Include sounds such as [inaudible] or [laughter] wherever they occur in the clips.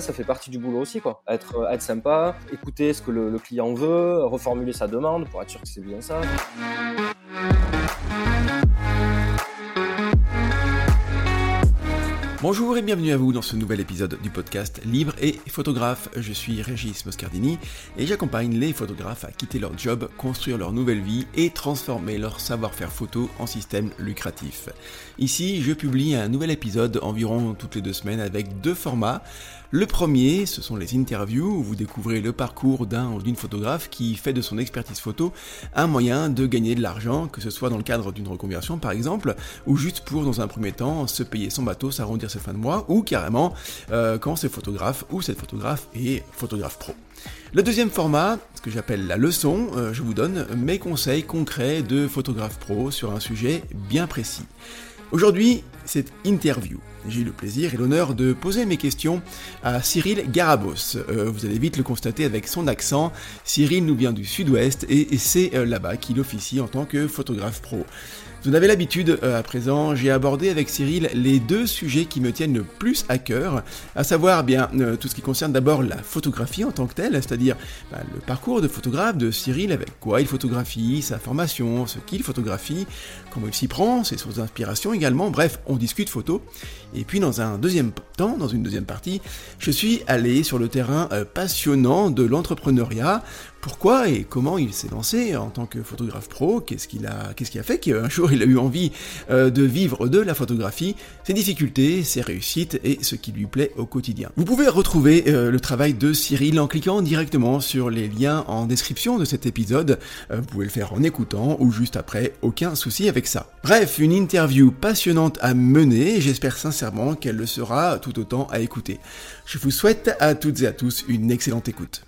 ça, fait partie du boulot aussi, quoi. Être, être sympa, écouter ce que le, le client veut, reformuler sa demande pour être sûr que c'est bien ça. Bonjour et bienvenue à vous dans ce nouvel épisode du podcast Libre et photographe. Je suis Régis Moscardini et j'accompagne les photographes à quitter leur job, construire leur nouvelle vie et transformer leur savoir-faire photo en système lucratif. Ici, je publie un nouvel épisode environ toutes les deux semaines avec deux formats. Le premier, ce sont les interviews où vous découvrez le parcours d'un ou d'une photographe qui fait de son expertise photo un moyen de gagner de l'argent, que ce soit dans le cadre d'une reconversion par exemple, ou juste pour dans un premier temps se payer son bateau, s'arrondir ses fins de mois, ou carrément euh, quand c'est photographe ou cette photographe est photographe pro. Le deuxième format, ce que j'appelle la leçon, euh, je vous donne mes conseils concrets de photographe pro sur un sujet bien précis. Aujourd'hui, cette interview. J'ai eu le plaisir et l'honneur de poser mes questions à Cyril Garabos. Euh, vous allez vite le constater avec son accent. Cyril nous vient du sud-ouest et, c'est euh, là-bas qu'il officie en tant que photographe pro. Vous en avez l'habitude euh, à présent, j'ai abordé avec Cyril les deux sujets qui me tiennent le plus à cœur, à savoir bien tout ce qui concerne d'abord la photographie en tant que telle, c'est-à-dire bah, le parcours de photographe de Cyril, avec quoi il photographie, sa formation, ce qu'il photographie, comment il s'y prend, ses sources d'inspiration également, bref, on discute photo. Et puis dans un deuxième temps, dans une deuxième partie, je suis allé sur le terrain euh, passionnant de l'entrepreneuriat pourquoi et comment il s'est lancé en tant que photographe pro, qu'est-ce qu'il a, qui a fait qu'un [laughs] jour il a eu envie euh, de vivre de la photographie, ses difficultés, ses réussites et ce qui lui plaît au quotidien. Vous pouvez retrouver euh, le travail de Cyril en cliquant directement sur les liens en description de cet épisode. Euh, vous pouvez le faire en écoutant ou juste après, aucun souci avec ça. Bref, une interview passionnante à mener, j'espère sincèrement qu'elle le sera tout autant à écouter. Je vous souhaite à toutes et à tous une excellente écoute.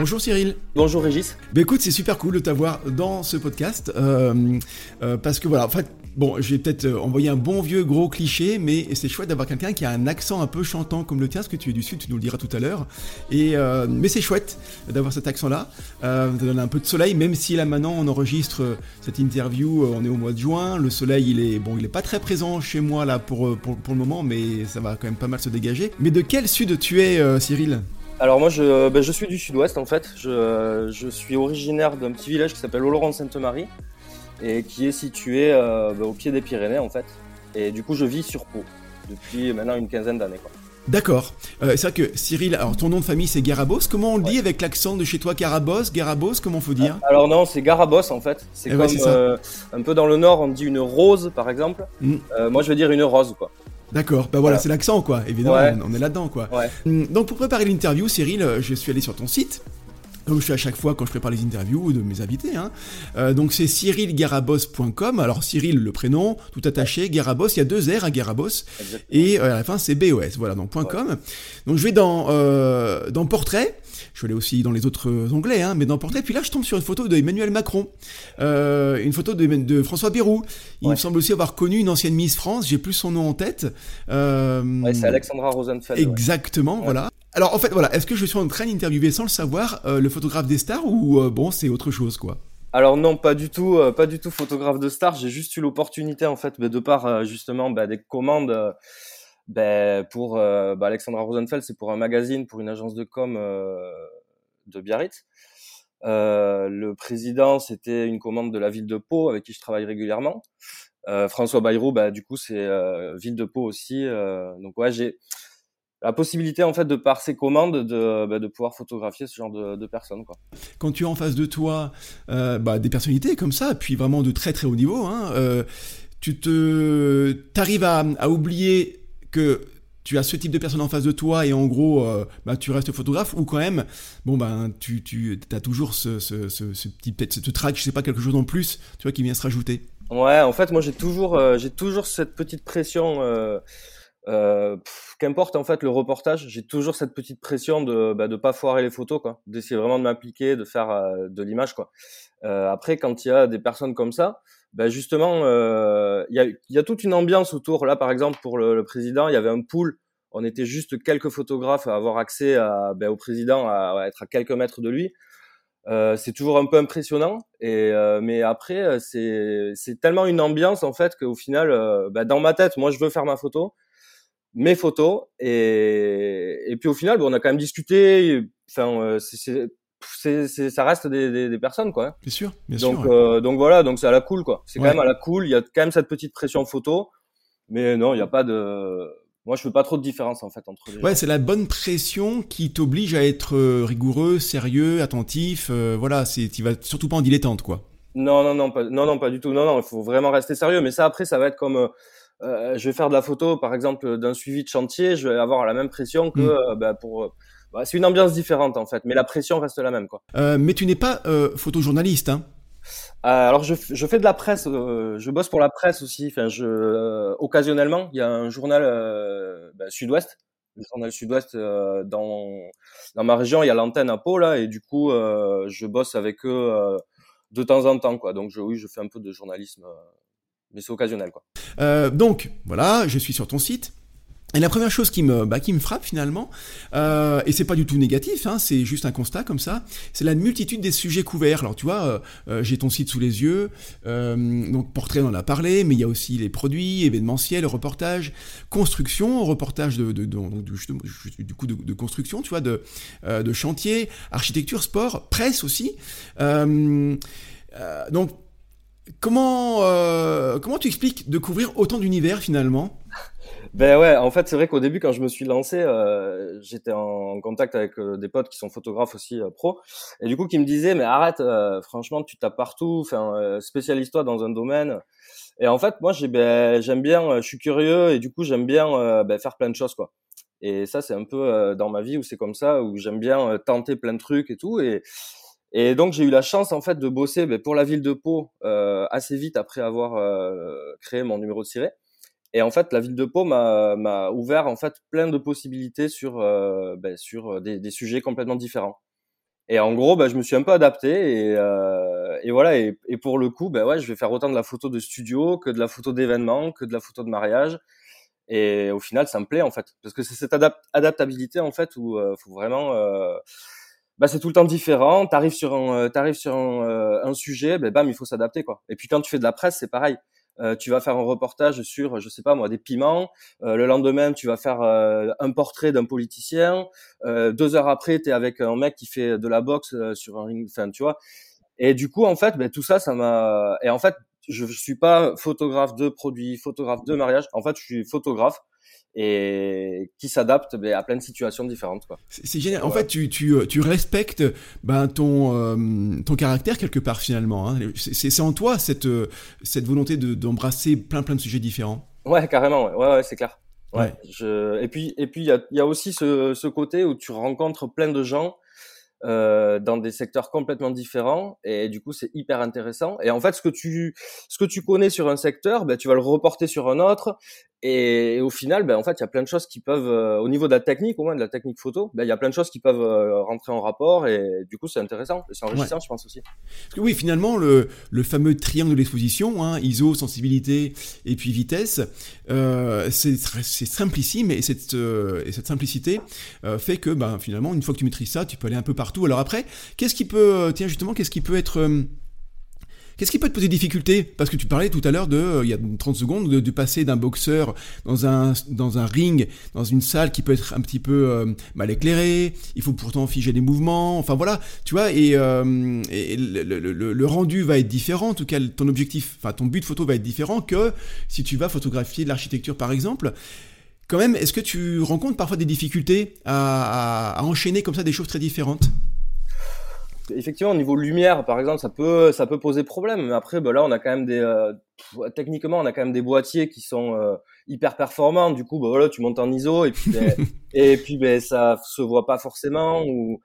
Bonjour Cyril. Bonjour Régis. Bah écoute, c'est super cool de t'avoir dans ce podcast euh, euh, parce que voilà, en fait, bon, je vais peut-être euh, envoyer un bon vieux gros cliché, mais c'est chouette d'avoir quelqu'un qui a un accent un peu chantant comme le tien, parce que tu es du sud, tu nous le diras tout à l'heure. Et mais c'est chouette d'avoir cet accent-là. ça donne un peu de soleil, même si là maintenant on enregistre cette interview, on est au mois de juin, le soleil il est bon, il est pas très présent chez moi là pour pour, pour le moment, mais ça va quand même pas mal se dégager. Mais de quel sud tu es, Cyril? Alors moi je, ben, je suis du sud-ouest en fait. Je, je suis originaire d'un petit village qui s'appelle Oloron-Sainte-Marie et qui est situé euh, ben, au pied des Pyrénées en fait. Et du coup je vis sur Pau depuis maintenant une quinzaine d'années. D'accord. Euh, c'est vrai que Cyril, alors ton nom de famille c'est Garabos. Comment on le dit avec l'accent de chez toi Garabos? Garabos, comment faut dire? Alors non, c'est Garabos en fait. C'est eh comme euh, un peu dans le nord, on dit une rose par exemple. Mm. moi je veux dire une rose quoi. D'accord, bah voilà, c'est l'accent quoi, évidemment, on est là-dedans quoi. Hum, donc pour préparer l'interview, Cyril, euh, je suis allé sur ton site, comme je fais à chaque fois quand je prépare les interviews de mes invités. Hein. Euh, donc c'est cyrilgarabos.com. Alors Cyril le prénom, tout attaché, Garabos, il y a deux R à Garabos. Et euh, à la fin c'est BOS, voilà, donc .com. Donc je vais dans, dans Portrait. Je vais aller aussi dans les autres onglets, hein, mais dans Portrait. Puis là, je tombe sur une photo d'Emmanuel Macron, euh, une photo de, de François Bayrou. Il me semble aussi avoir connu une ancienne Miss France. J'ai plus son nom en tête. Euh, ouais, c'est Alexandra Rosenfeld. Exactement, voilà. Alors en fait, voilà, est-ce que je suis en train d'interviewer sans le savoir euh, le photographe des stars ou euh, bon, c'est autre chose quoi? Alors non, pas du tout, euh, pas du tout photographe de stars. J'ai juste eu l'opportunité en fait, de par justement bah, des commandes ben, pour euh, bah, Alexandra Rosenfeld, c'est pour un magazine, pour une agence de com euh, de Biarritz. Euh, le président, c'était une commande de la ville de Pau, avec qui je travaille régulièrement. Euh, François Bayrou, bah, du coup, c'est euh, ville de Pau aussi. donc ouais, j'ai la possibilité en fait de par ces commandes de, bah, de pouvoir photographier ce genre de, personnes quoi. Quand tu as en face de toi bah, des personnalités comme ça, puis vraiment de très très haut niveau, hein, tu te t'arrives à, à oublier que tu as ce type de personne en face de toi et en gros, euh, bah, tu restes photographe ou quand même, bon ben, tu, tu as toujours ce, ce, ce, ce petit peut-être ce track, je sais pas quelque chose en plus, tu vois, qui vient se rajouter. Ouais, en fait, moi j'ai toujours, euh, j'ai toujours cette petite pression. Euh, euh, qu'importe en fait le reportage, j'ai toujours cette petite pression de bah, de pas foirer les photos, quoi, d'essayer vraiment de m'appliquer, de faire de l'image, quoi. après, quand il y a des personnes comme ça, ben justement, euh, il y, a, y, a, toute une ambiance autour. Là, par exemple, pour le, le, président, il y avait un pool. On était juste quelques photographes à avoir accès à, ben, au président, à, être à quelques mètres de lui. Euh, c'est toujours un peu impressionnant. Et euh, mais après, euh, c'est tellement une ambiance en fait qu'au final, bah, dans ma tête, moi, je veux faire ma photo, mes photos, et et puis au final, on a quand même discuté. Enfin, c'est c'est ça reste des, des, des, personnes quoi. Hein. Bien sûr, bien donc, sûr. Euh, donc voilà, donc c'est à la cool quoi. C'est quand même à la cool. Il y a quand même cette petite pression photo, mais non, il n'y a pas de. Moi, je fais pas trop de différence en fait entre les. Ouais, c'est la bonne pression qui t'oblige à être euh, rigoureux, sérieux, attentif. Euh, voilà, c'est tu vas surtout pas en dilettante quoi. Non, non, non, pas, non, non, pas du tout. Non, non, il faut vraiment rester sérieux. Mais ça, après, ça va être comme. Euh, je vais faire de la photo, par exemple, d'un suivi de chantier. Je vais avoir la même pression que mm. bah, pour. Bah, c'est une ambiance différente en fait, mais la pression reste la même quoi. mais tu n'es pas photojournaliste, hein euh, alors je, je, fais de la presse, euh, je bosse pour la presse aussi. Enfin, je euh, occasionnellement, il y a un journal bah, Sud-Ouest, le journal Sud-Ouest dans dans ma région, il y a l'antenne à Pau là, et du coup, je bosse avec eux de temps en temps, quoi. Donc je, oui, je fais un peu de journalisme, mais c'est occasionnel, quoi. donc voilà, je suis sur ton site. Et la première chose qui me, bah, qui me frappe finalement, euh, et c'est pas du tout négatif, hein, c'est juste un constat comme ça, c'est la multitude des sujets couverts. Alors tu vois, euh, euh j'ai ton site sous les yeux, euh, donc portrait on en a parlé, mais il y a aussi les produits, événementiels, reportages, construction, reportage de, de, de, du coup de, construction, tu vois, de, euh, de chantier, architecture, sport, presse aussi. donc comment comment tu expliques de couvrir autant d'univers finalement? Ben ouais, en fait, c'est vrai qu'au début, quand je me suis lancé, euh, j'étais en contact avec euh, des potes qui sont photographes aussi euh, pro, et du coup, qui me disaient, mais arrête, euh, franchement, tu tapes partout, enfin, spécialise-toi dans un domaine. Et en fait, moi, ben, j'aime bien, je suis curieux, et du coup, j'aime bien ben, faire plein de choses, quoi. Et ça, c'est un peu dans ma vie où c'est comme ça, où j'aime bien tenter plein de trucs et tout, et et donc j'ai eu la chance en fait de bosser ben, pour la ville de Pau assez vite après avoir créé mon numéro de ciré. Et en fait, la ville de Pau m'a ouvert en fait plein de possibilités sur euh, ben, sur des, des, sujets complètement différents. Et en gros, ben, je me suis un peu adapté et, euh, et voilà. Et, pour le coup, ben ouais, je vais faire autant de la photo de studio que de la photo d'événement, que de la photo de mariage. Et au final, ça me plaît en fait, parce que c'est cette adaptabilité en fait où euh, faut vraiment euh, bah, c'est tout le temps différent. T'arrives sur un, euh, t'arrives sur euh, un sujet, ben bam, il faut s'adapter quoi. Et puis quand tu fais de la presse, c'est pareil. Euh, tu vas faire un reportage sur, je sais pas moi, des piments. Euh, le lendemain, tu vas faire euh, un portrait d'un politicien. deux heures après, tu es avec un mec qui fait de la boxe sur un ring. Enfin, tu vois. Et du coup, en fait, ben, tout ça, ça m'a. Et en fait, je, je suis pas photographe de produits, photographe de mariage. En fait, je suis photographe et qui s'adapte ben, à plein de situations différentes. C'est génial. En fait, tu, tu, euh, tu respectes ben, ton, euh, ton caractère quelque part finalement. Hein. C'est en toi cette, euh, cette volonté d'embrasser plein plein de sujets différents. Ouais, carrément. Ouais, ouais, ouais c'est clair. Ouais. Je... Et puis et puis il y a, y a aussi ce, ce côté où tu rencontres plein de gens euh, dans des secteurs complètement différents et du coup c'est hyper intéressant et en fait ce que tu ce que tu connais sur un secteur ben tu vas le reporter sur un autre et, au final ben en fait il y a plein de choses qui peuvent euh, au niveau de la technique au moins de la technique photo ben il y a plein de choses qui peuvent euh, rentrer en rapport et du coup c'est intéressant c'est enrichissant je pense aussi. Parce que oui finalement le, le fameux triangle de l'exposition hein, ISO sensibilité et puis vitesse c'est c'est simplissime et cette et cette simplicité fait que ben finalement une fois que tu maîtrises ça tu peux aller un peu partout. Alors après, qu'est-ce qui peut, euh, tiens justement, qu'est-ce qui peut être... Euh, qu'est-ce qui peut te poser difficulté? Parce que tu parlais tout à l'heure de, euh, il y a 30 secondes, de, passer d'un boxeur dans un, ring, dans une salle qui peut être un petit peu mal éclairée, il faut pourtant figer des mouvements, enfin voilà, tu vois, et, le, rendu va être différent, en tout cas ton objectif, enfin ton but photo va être différent que si tu vas photographier de l'architecture par exemple. Quand même, est-ce que tu rencontres parfois des difficultés à, enchaîner comme ça des choses très différentes? Effectivement, au niveau lumière, par exemple, ça peut, ça peut poser problème. Mais après, bah là, on a quand même des, euh, techniquement, on a quand même des boîtiers qui sont euh, hyper performants. Du coup, bah voilà, tu montes en ISO et puis, ben, [laughs] et puis, ben, ça se voit pas forcément. Ou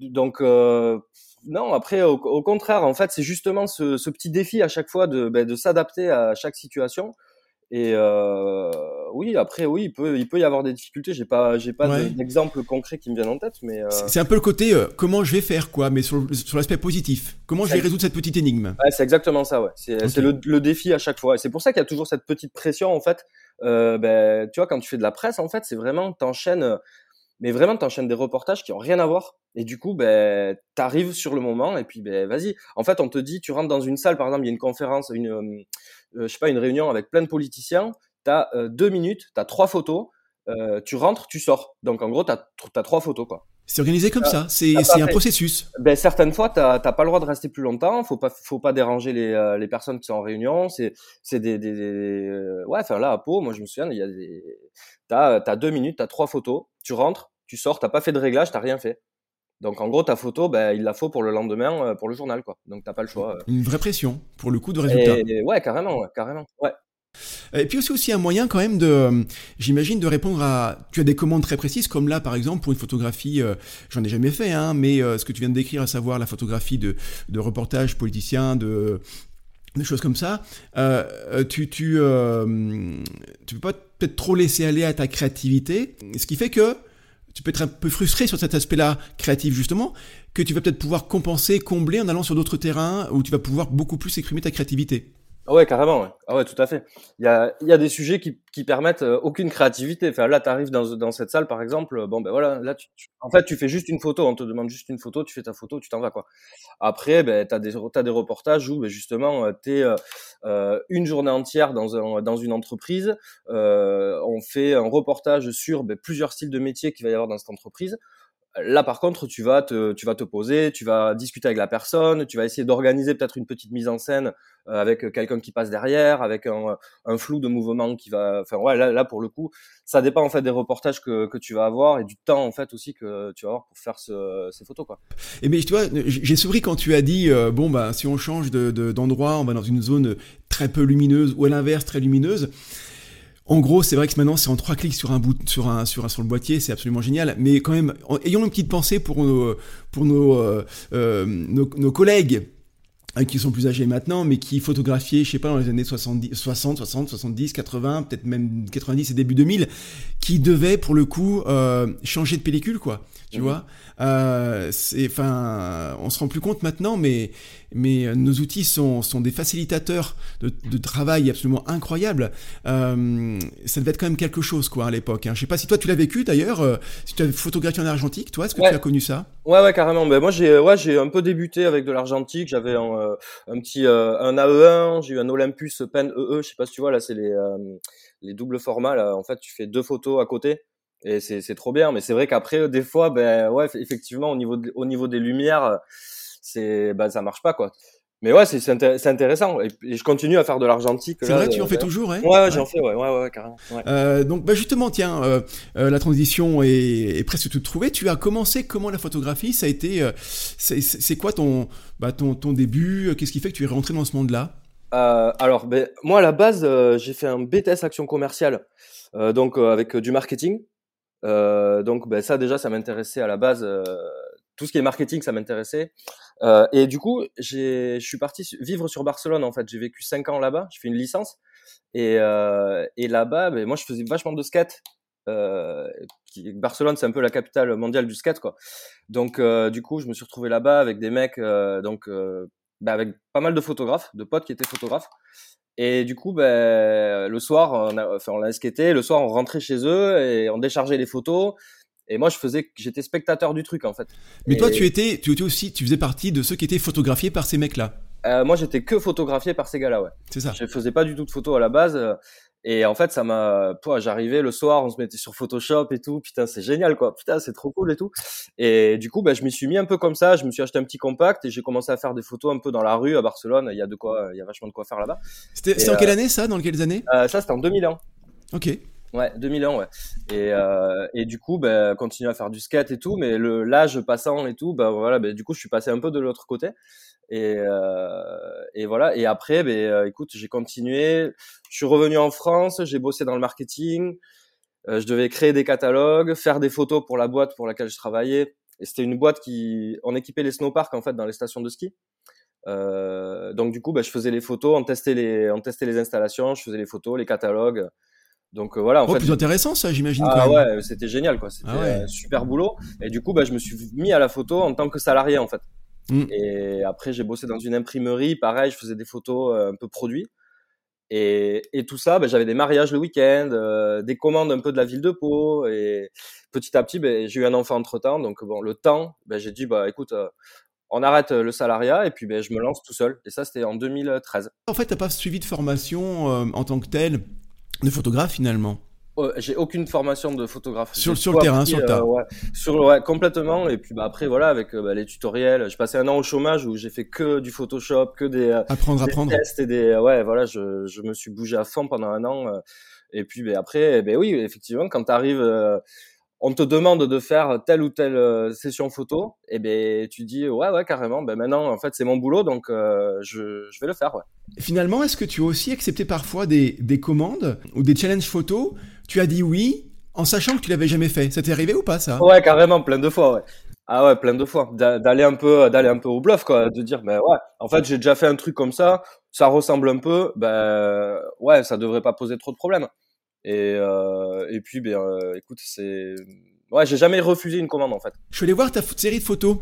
donc, euh, non. Après, au, contraire, en fait, c'est justement ce, ce, petit défi à chaque fois de, ben, de s'adapter à chaque situation. Et euh, oui, après, oui, il peut, il peut y avoir des difficultés. J'ai pas, j'ai pas d'exemple concret qui me viennent en tête, mais euh... c'est un peu le côté euh, comment je vais faire quoi, mais sur, sur l'aspect positif. Comment je vais résoudre cette petite énigme? Ouais, c'est exactement ça. Ouais, c'est le, le, défi à chaque fois. C'est pour ça qu'il y a toujours cette petite pression en fait. Ben, tu vois, quand tu fais de la presse, en fait, c'est vraiment t'enchaînes mais vraiment t'enchaînes des reportages qui ont rien à voir et du coup ben t'arrives sur le moment et puis ben vas-y en fait on te dit tu rentres dans une salle par exemple il y a une conférence une je sais pas une réunion avec plein de politiciens t'as euh, deux minutes t'as trois photos euh, tu rentres tu sors donc en gros t'as as trois photos quoi c'est organisé comme ça, c'est un processus. Ben, certaines fois, tu n'as pas le droit de rester plus longtemps, faut pas, faut pas déranger les, euh, les personnes qui sont en réunion. C'est des, des, des, euh, Ouais, enfin là, à Pau, moi je me souviens, il y a des... tu as, deux minutes, tu as trois photos, tu rentres, tu sors, tu pas fait de réglage, tu rien fait. Donc en gros, ta photo, ben, il la faut pour le lendemain, euh, pour le journal. quoi. Donc t'as pas le choix. Une vraie pression pour le coup de résultat. ouais, carrément, ouais, carrément. Ouais. Et puis aussi, aussi un moyen quand même de, j'imagine, de répondre à. Tu as des commandes très précises, comme là par exemple pour une photographie, euh, j'en ai jamais fait, hein, mais euh, ce que tu viens de décrire, à savoir la photographie de, de reportages politiciens, de des choses comme ça, euh, tu tu tu peux pas peut-être trop laisser aller à ta créativité, ce qui fait que tu peux être un peu frustré sur cet aspect-là créatif justement, que tu vas peut-être pouvoir compenser, combler en allant sur d'autres terrains où tu vas pouvoir beaucoup plus exprimer ta créativité. Ah ouais, carrément. Ouais. Ah tout à fait. Il y a, des sujets qui, qui permettent euh, aucune créativité. Enfin, là, tu arrives dans, dans cette salle, par exemple. Bon, ben voilà, là, en fait, tu fais juste une photo. On te demande juste une photo, tu fais ta photo, tu t'en vas, quoi. Après, ben, tu as des, as des reportages où, ben, justement, euh, tu es euh, euh, une journée entière dans, un, dans une entreprise. Euh, on fait un reportage sur ben, plusieurs styles de métiers qu'il va y avoir dans cette entreprise. Là, par contre, tu vas te, tu vas te poser, tu vas discuter avec la personne, tu vas essayer d'organiser peut-être une petite mise en scène euh, avec quelqu'un qui passe derrière, avec un, un, flou de mouvement qui va. Enfin, ouais, là, là, pour le coup, ça dépend en fait des reportages que, que tu vas avoir et du temps en fait aussi que tu vas avoir pour faire ce, ces photos, quoi. Et mais tu vois, j'ai souri quand tu as dit euh, bon bah si on change de d'endroit, on va dans une zone très peu lumineuse ou à l'inverse très lumineuse. En gros, c'est vrai que maintenant c'est en trois clics sur un bout, sur un, sur un, sur le boîtier, c'est absolument génial. Mais quand même, ayons une petite pensée pour nos, pour nos, euh, euh collègues qui sont plus âgés maintenant, mais qui photographiaient, je sais pas, dans les années 70, 60, 60, 70, 80, peut-être même 90 et début 2000, qui devaient pour le coup euh, changer de pellicule, quoi. Tu mmh. vois, euh, c'est, enfin, on se rend plus compte maintenant, mais mais nos outils sont, sont des facilitateurs de, de travail absolument incroyables. Euh, ça devait être quand même quelque chose, quoi, à l'époque. Hein. Je sais pas si toi tu l'as vécu d'ailleurs, euh, si tu as photographié en argentique, toi, est-ce que tu as connu ça? Ouais, ouais, carrément. Ben, moi, j'ai, ouais, j'ai un peu débuté avec de l'argentique. J'avais un, euh, petit, euh, un AE1, j'ai eu un Olympus Pen EE. Je sais pas si tu vois, là, c'est les, les doubles formats. Là. En fait, tu fais deux photos à côté et c'est trop bien mais c'est vrai qu'après des fois ben ouais effectivement au niveau au niveau des lumières c'est ben ça marche pas quoi mais ouais c'est intéressant. Et, je continue à faire de l'argentique c'est vrai tu en fais toujours ouais ouais, j'en fais ouais ouais ouais carrément euh, donc bah justement tiens euh, euh, la transition est, est, presque toute trouvée. Tu as commencé comment la photographie? Ça a été euh, c'est quoi ton bah ton ton début? Qu'est-ce qui fait que tu es rentré dans ce monde là euh, alors ben moi à la base j'ai fait un BTS action commerciale donc avec du marketing. Euh, donc ben, ça déjà, ça m'intéressait à la base. Euh, tout ce qui est marketing, ça m'intéressait. Euh, et du coup, je suis parti vivre sur Barcelone en fait. J'ai vécu cinq ans là-bas. Je fais une licence. Et, euh, et là-bas, ben, moi, je faisais vachement de skate. Euh, Barcelone, c'est un peu la capitale mondiale du skate, quoi. Donc, euh, du coup, je me suis retrouvé là-bas avec des mecs, donc, ben, avec pas mal de photographes, de potes qui étaient photographes. Et du coup, ben, le soir, on a, enfin, on a skaté. Le soir, on rentrait chez eux et on déchargeait les photos. Et moi, je faisais, j'étais spectateur du truc en fait. Mais toi, tu étais, tu étais aussi, tu faisais partie de ceux qui étaient photographiés par ces mecs-là. Euh, moi, j'étais que photographié par ces gars-là, ouais. C'est ça. Je faisais pas du tout de photos à la base. Et en fait, ça m'a, j'arrivais le soir, on se mettait sur Photoshop et tout. Putain, c'est génial, quoi. Putain, c'est trop cool et tout. Et du coup, bah, je m'y suis mis un peu comme ça. Je me suis acheté un petit compact et j'ai commencé à faire des photos un peu dans la rue à Barcelone. Il y a de quoi, il y a vachement de quoi faire là-bas. C'était en quelle année ça Dans quelles années? Euh, Ça, c'était en 2001. Ok. Ouais, 2000 ans, ouais. Et, euh, et du coup, ben, continuer à faire du skate et tout, mais l'âge passant et tout, ben voilà, ben, du coup, je suis passé un peu de l'autre côté. Et, euh, et voilà. Et après, ben, écoute, j'ai continué. Je suis revenu en France, j'ai bossé dans le marketing. Euh, je devais créer des catalogues, faire des photos pour la boîte pour laquelle je travaillais. Et c'était une boîte qui, on équipait les snowparks en fait dans les stations de ski. Euh, donc du coup, ben, je faisais les photos, on testait les, on testait les installations, je faisais les photos, les catalogues. Donc euh, voilà. En oh, fait, plus intéressant ça, j'imagine. Ah ouais, c'était génial quoi. C'était ah super boulot. Et du coup, bah, je me suis mis à la photo en tant que salarié en fait. Mm. Et après, j'ai bossé dans une imprimerie. Pareil, je faisais des photos euh, un peu produits. Et, et tout ça, ben, j'avais des mariages le week-end, euh, des commandes un peu de la ville de Pau. Et petit à petit, ben, j'ai eu un enfant entre temps. Donc, bon, le temps, ben, j'ai dit, bah, écoute, euh, on arrête le salariat et puis ben, je me lance tout seul. Et ça, c'était en 2013. En fait, tu n'as pas suivi de formation euh, en tant que tel de photographe finalement j'ai aucune formation de photographe. Sur, sur le terrain, sur le tas. ouais, sur, ouais, complètement. Et puis bah, après, voilà, avec bah, les tutoriels, j'ai passé un an au chômage où j'ai fait que du Photoshop, que des, apprendre, des apprendre. tests et des. Ouais, voilà, je, je me suis bougé à fond pendant un an. et puis bah, après, ben oui, effectivement, quand tu arrives on te demande de faire telle ou telle euh, session photo, et ben tu dis ouais ouais carrément, ben maintenant en fait c'est mon boulot donc euh, je, je, vais le faire ouais. Finalement, est-ce que tu as aussi accepté parfois des, des commandes ou des challenges photos? Tu as dit oui en sachant que tu l'avais jamais fait. Ça t'est arrivé ou pas ça? Ouais carrément, plein de fois ouais. Ah ouais, plein de fois. D'aller un peu, d'aller un peu au bluff, quoi. De dire, ben ouais, en fait, j'ai déjà fait un truc comme ça, ça ressemble un peu, ben ouais, ça devrait pas poser trop de problèmes. Et, euh, et puis, ben, euh, écoute, c'est. Ouais, j'ai jamais refusé une commande en fait. Je suis allé voir ta série de photos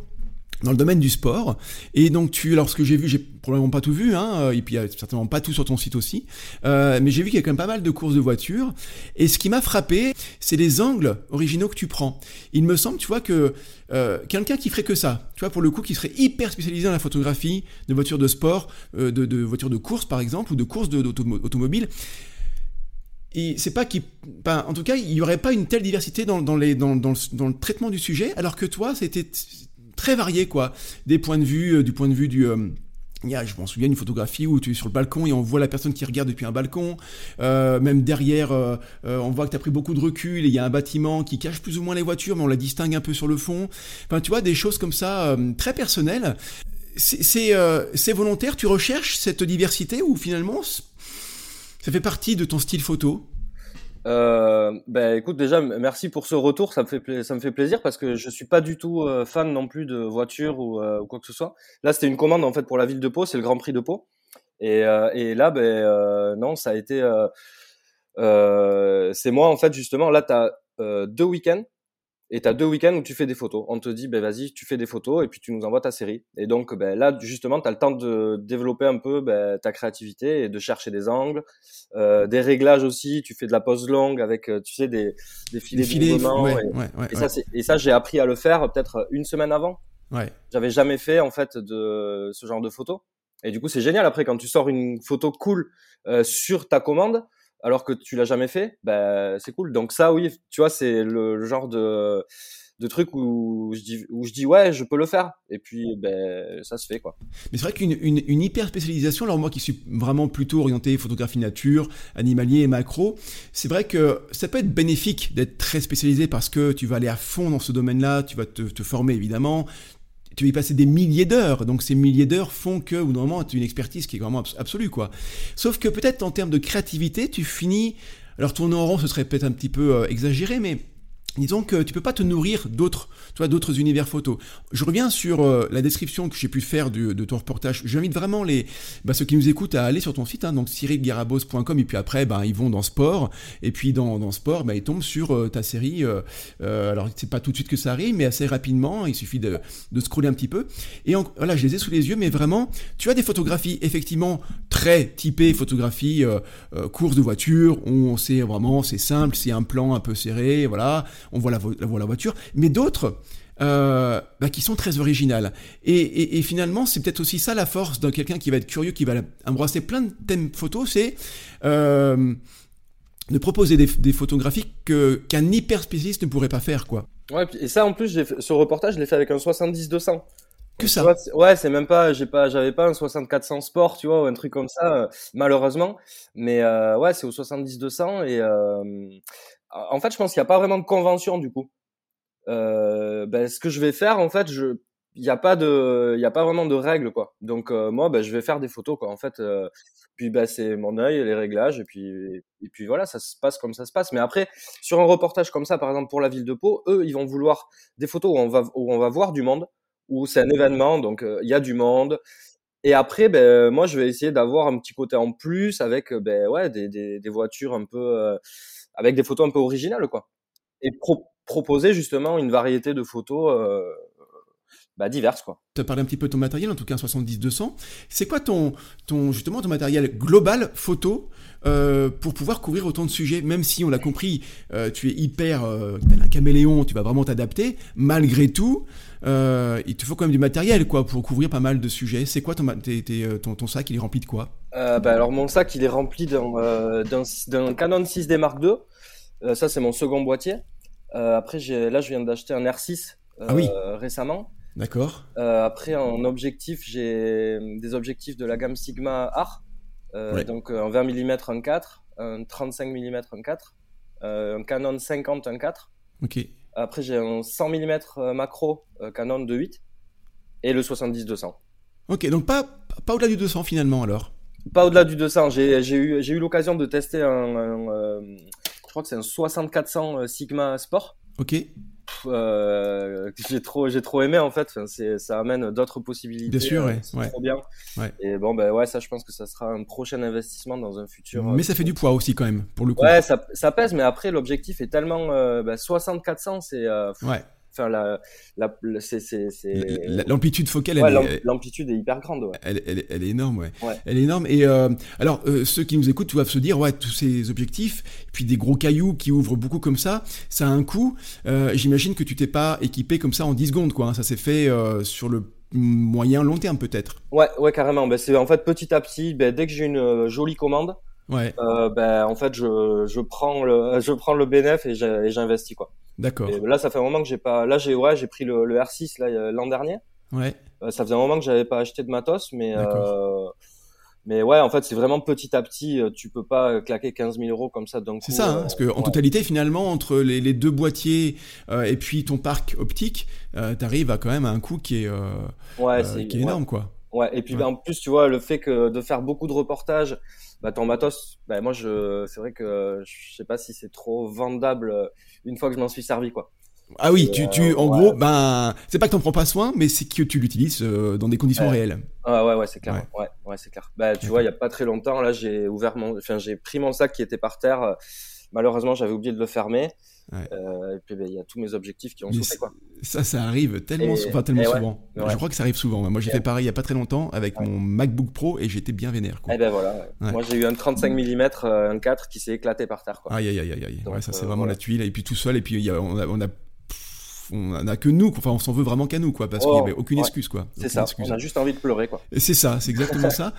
dans le domaine du sport. Et donc tu, lorsque j'ai vu, j'ai probablement pas tout vu, hein, et puis il y a certainement pas tout sur ton site aussi, euh, mais j'ai vu qu'il y a quand même pas mal de courses de voitures. Et ce qui m'a frappé, c'est les angles originaux que tu prends. Il me semble, tu vois, que euh, quelqu'un qui ferait que ça, tu vois, pour le coup, qui serait hyper spécialisé dans la photographie de voitures de sport, euh, de, de, voitures de course par exemple, ou de courses d'automobile, et c'est pas qu'il, en tout cas, il y aurait pas une telle diversité dans, le, traitement du sujet, alors que toi, c'était très varié, quoi. Des points de vue, euh, du point de vue du, euh, il y a, je m'en souviens, une photographie où tu es sur le balcon et on voit la personne qui regarde depuis un balcon. Euh, même derrière, on voit que tu as pris beaucoup de recul et il y a un bâtiment qui cache plus ou moins les voitures, mais on la distingue un peu sur le fond. Enfin, tu vois, des choses comme ça, très personnelles. C'est volontaire, tu recherches cette diversité ou finalement ça fait partie de ton style photo euh, ben écoute déjà merci pour ce retour. Ça me fait ça me fait plaisir parce que je suis pas du tout euh, fan non plus de voitures ou, euh, ou, quoi que ce soit. Là c'était une commande en fait pour la ville de Pau. C'est le Grand Prix de Pau. Et, euh, et là ben non ça a été c'est moi en fait justement. Là tu as deux week-ends et tu as deux week-ends où tu fais des photos. On te dit, ben vas-y, tu fais des photos et puis tu nous envoies ta série. Et donc ben, là, justement, tu as le temps de développer un peu ben, ta créativité et de chercher des angles, euh, des réglages aussi. Tu fais de la pose longue avec, euh, tu sais, des, des filets, filets de ouais, et, ouais, ouais, et, ça, et ça, j'ai appris à le faire peut-être une semaine avant. Ouais. J'avais jamais fait en fait de ce genre de photos. Et du coup, c'est génial après quand tu sors une photo cool euh, sur ta commande alors que tu l'as jamais fait, bah, c'est cool. Donc ça, oui, tu vois, c'est le, genre de, truc où je dis où je dis ouais, je peux le faire. Et puis, ben, ça se fait quoi. Mais c'est vrai qu'une une, hyper spécialisation, alors moi qui suis vraiment plutôt orienté photographie nature, animalier et macro, c'est vrai que ça peut être bénéfique d'être très spécialisé parce que tu vas aller à fond dans ce domaine-là, tu vas te former évidemment, tu vas y passer des milliers d'heures. Donc ces milliers d'heures font que, au moment, tu as une expertise qui est vraiment absolue, quoi. Sauf que peut-être en termes de créativité, tu finis. Alors tourner en rond, ce serait peut-être un petit peu euh, exagéré, mais Disons que tu peux pas te nourrir d'autres, tu d'autres univers photos. Je reviens sur euh, la description que j'ai pu faire de, ton reportage. J'invite vraiment les, bah, ceux qui nous écoutent à aller sur ton site, hein, donc cyrilgarabos.com, et puis après, bah, ils vont dans sport, et puis dans, sport, bah, ils tombent sur euh, ta série. Euh, euh, alors c'est pas tout de suite que ça arrive, mais assez rapidement. Il suffit de, de scroller un petit peu. Et en, voilà, je les ai sous les yeux, mais vraiment, tu as des photographies effectivement très typées, photographies course de voiture. On sait vraiment, c'est simple, c'est un plan un peu serré, voilà on voit la, voit la voiture, mais d'autres euh, bah, qui sont très originales. Et, finalement, c'est peut-être aussi ça la force d'un quelqu'un qui va être curieux, qui va embrasser plein de thèmes photos, c'est euh, de proposer des, des photographies qu'un hyper spécialiste ne pourrait pas faire, quoi. Ouais, et ça en plus, ce reportage, je l'ai fait avec un 70-200. Ouais, c'est même pas, j'ai pas, j'avais pas un 6400 sport, tu vois, ou un truc comme ça, euh, malheureusement. Mais euh, ouais, c'est au 70-200 et euh, en fait, je pense qu'il n'y a pas vraiment de convention du coup. Euh, ben, ce que je vais faire, en fait, je, il n'y a pas de, il y a pas vraiment de règles quoi. Donc euh, moi, ben, je vais faire des photos quoi. En fait, puis ben, c'est mon œil, les réglages, et puis et puis voilà, ça se passe comme ça se passe. Mais après, sur un reportage comme ça, par exemple pour la ville de Pau, eux, ils vont vouloir des photos où on va où on va voir du monde, où c'est un événement, donc euh, il y a du monde. Et après, ben, moi, je vais essayer d'avoir un petit côté en plus avec ben, ouais, des, des, voitures un peu avec des photos un peu originales, quoi. Et pro proposer justement une variété de photos, euh, bah, diverses quoi. Tu as parlé un petit peu de ton matériel, en tout cas un 70-200. C'est quoi ton, ton, justement ton matériel global photo euh, pour pouvoir couvrir autant de sujets, même si on l'a compris, euh, tu es hyper, euh, un caméléon, tu vas vraiment t'adapter. Malgré tout, euh, il te faut quand même du matériel quoi pour couvrir pas mal de sujets. C'est quoi ton, ton, ton, sac Il est rempli de quoi? Bah, Alors mon sac, il est rempli d'un Canon 6D Mark II. ça, c'est mon second boîtier. après, là, je viens d'acheter un R6 ah oui. récemment. D'accord. Après, en objectif, j'ai des objectifs de la gamme Sigma Art. Euh, Donc, un 20 mm 1.4, un 35 mm 1.4, euh, un Canon 50 1.4. Ok. Après, j'ai un 100 mm macro Canon 2.8 et le 70-200. Ok, donc pas, pas au-delà du 200 finalement alors? Pas au-delà du 200. J'ai eu, eu l'occasion de tester un, un je crois que c'est un 6400 Sigma Sport. Ok. Euh, j'ai trop j'ai trop aimé en fait. C'est ça amène d'autres possibilités. Bien sûr c'est trop bien. Et bon ben ouais ça je pense que ça sera un prochain investissement dans un futur mais ça fait du poids aussi quand même pour le coup. Ouais ça, ça pèse mais après l'objectif est tellement euh, ben, 60 400 c'est euh, ouais Enfin, la, la, c'est, l'amplitude focale, l'amplitude est hyper grande. Ouais. Elle, elle, elle, est énorme, ouais. Elle est énorme. Et euh, alors, euh, ceux qui nous écoutent doivent se dire, ouais, tous ces objectifs, puis des gros cailloux qui ouvrent beaucoup comme ça, ça a un coût. Euh, j'imagine que tu t'es pas équipé comme ça en 10 secondes, quoi. Hein. Ça s'est fait sur le moyen long terme peut-être. Ouais, ouais, carrément. Ben, c'est en fait petit à petit. Ben, dès que j'ai une jolie commande, ouais. ben, en fait, je, je prends le, je prends le bénéf et j'investis quoi. D'accord. Là, ça fait un moment que j'ai pas. Là, j'ai ouais, j'ai pris le, le R6 là l'an dernier. Ouais. Euh, ça faisait un moment que j'avais pas acheté de matos, mais euh, mais ouais, en fait, c'est vraiment petit à petit. Euh, tu peux pas claquer 15 000 euros comme ça d'un coup. C'est ça, hein, parce que en totalité, finalement, entre les, les deux boîtiers et puis ton parc optique, tu arrives à quand même à un coût qui est ouais, qui est énorme, quoi. Ouais. Et puis ben, en plus, tu vois, le fait que de faire beaucoup de reportages bah, ton matos, bah, moi, je, c'est vrai que je sais pas si c'est trop vendable euh, une fois que je m'en suis servi, quoi. Ah oui, tu, tu, en gros, ben, c'est pas que t'en prends pas soin, mais c'est que tu l'utilises euh, dans des conditions réelles. Ah ouais, ouais, c'est clair. Ouais, ouais, c'est clair. Bah, tu vois, il y a pas très longtemps, là, j'ai ouvert mon, enfin, j'ai pris mon sac qui était par terre. Malheureusement, j'avais oublié de le fermer. Euh, et puis ben, il y a tous mes objectifs qui ont sauté quoi. Ça, ça arrive tellement, enfin, tellement souvent. Je crois que ça arrive souvent. Moi, j'ai fait pareil il y a pas très longtemps avec mon MacBook Pro et j'étais bien vénère. Quoi. Et eh ben voilà. Moi, j'ai eu un 35 mm, un 4 qui s'est éclaté par terre. Quoi. Aïe aïe aïe aïe. ouais, ça c'est euh, vraiment la tuile. Et puis tout seul. Et puis y a, on, a, on a on n'a que nous, enfin on s'en veut vraiment qu'à nous, quoi, parce qu'il n'y avait aucune excuse, quoi. C'est ça. On a juste envie de pleurer, quoi. C'est ça, c'est exactement [laughs] ça.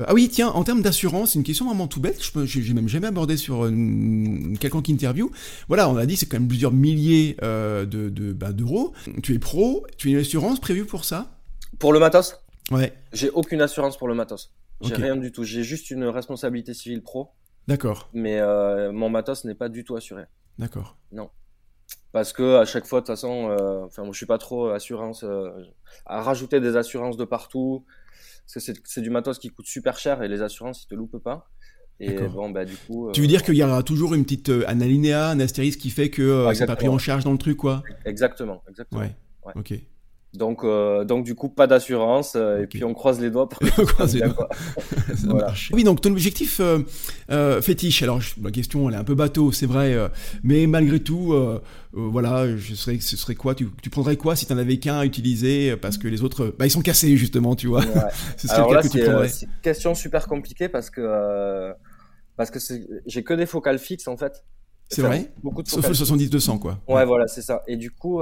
Euh, ah oui, tiens, en termes d'assurance, une question vraiment tout bête. Je j'ai même jamais abordé sur une, quelconque interview. Voilà, on a dit c'est quand même plusieurs milliers euh, de bah, d'euros. tu es pro, tu as une assurance prévue pour ça? Pour le matos? Ouais. J'ai aucune assurance pour le matos. J'ai rien du tout. J'ai juste une responsabilité civile pro. D'accord. Mais euh, mon matos n'est pas du tout assuré. D'accord. Non parce que à chaque fois de toute façon euh, enfin moi je suis pas trop assurance euh, à rajouter des assurances de partout. Parce que c'est du matos qui coûte super cher et les assurances ils te loupent pas. Et bon bah du coup tu veux dire qu'il y aura toujours une petite un alinéa un astérisque qui fait que c'est pas pris en charge dans le truc quoi? Exactement exactement. Ouais. ouais. ok donc, euh, donc du coup, pas d'assurance, euh, et puis on croise les doigts pour [laughs] on croise les doigts. [laughs] ça marche. Oui, donc ton objectif euh, fétiche, alors ma question elle est un peu bateau, c'est vrai, mais malgré tout, voilà, je serais, ce serait quoi tu, tu, prendrais quoi si tu n'en avais qu'un à utiliser parce que les autres, bah, ils sont cassés justement, tu vois. [laughs] ce serait alors là, c'est une question super compliquée parce que, parce que j'ai que des focales fixes en fait. C'est vrai beaucoup de Sauf le 70-200 quoi. Ouais, voilà, c'est ça. Et du coup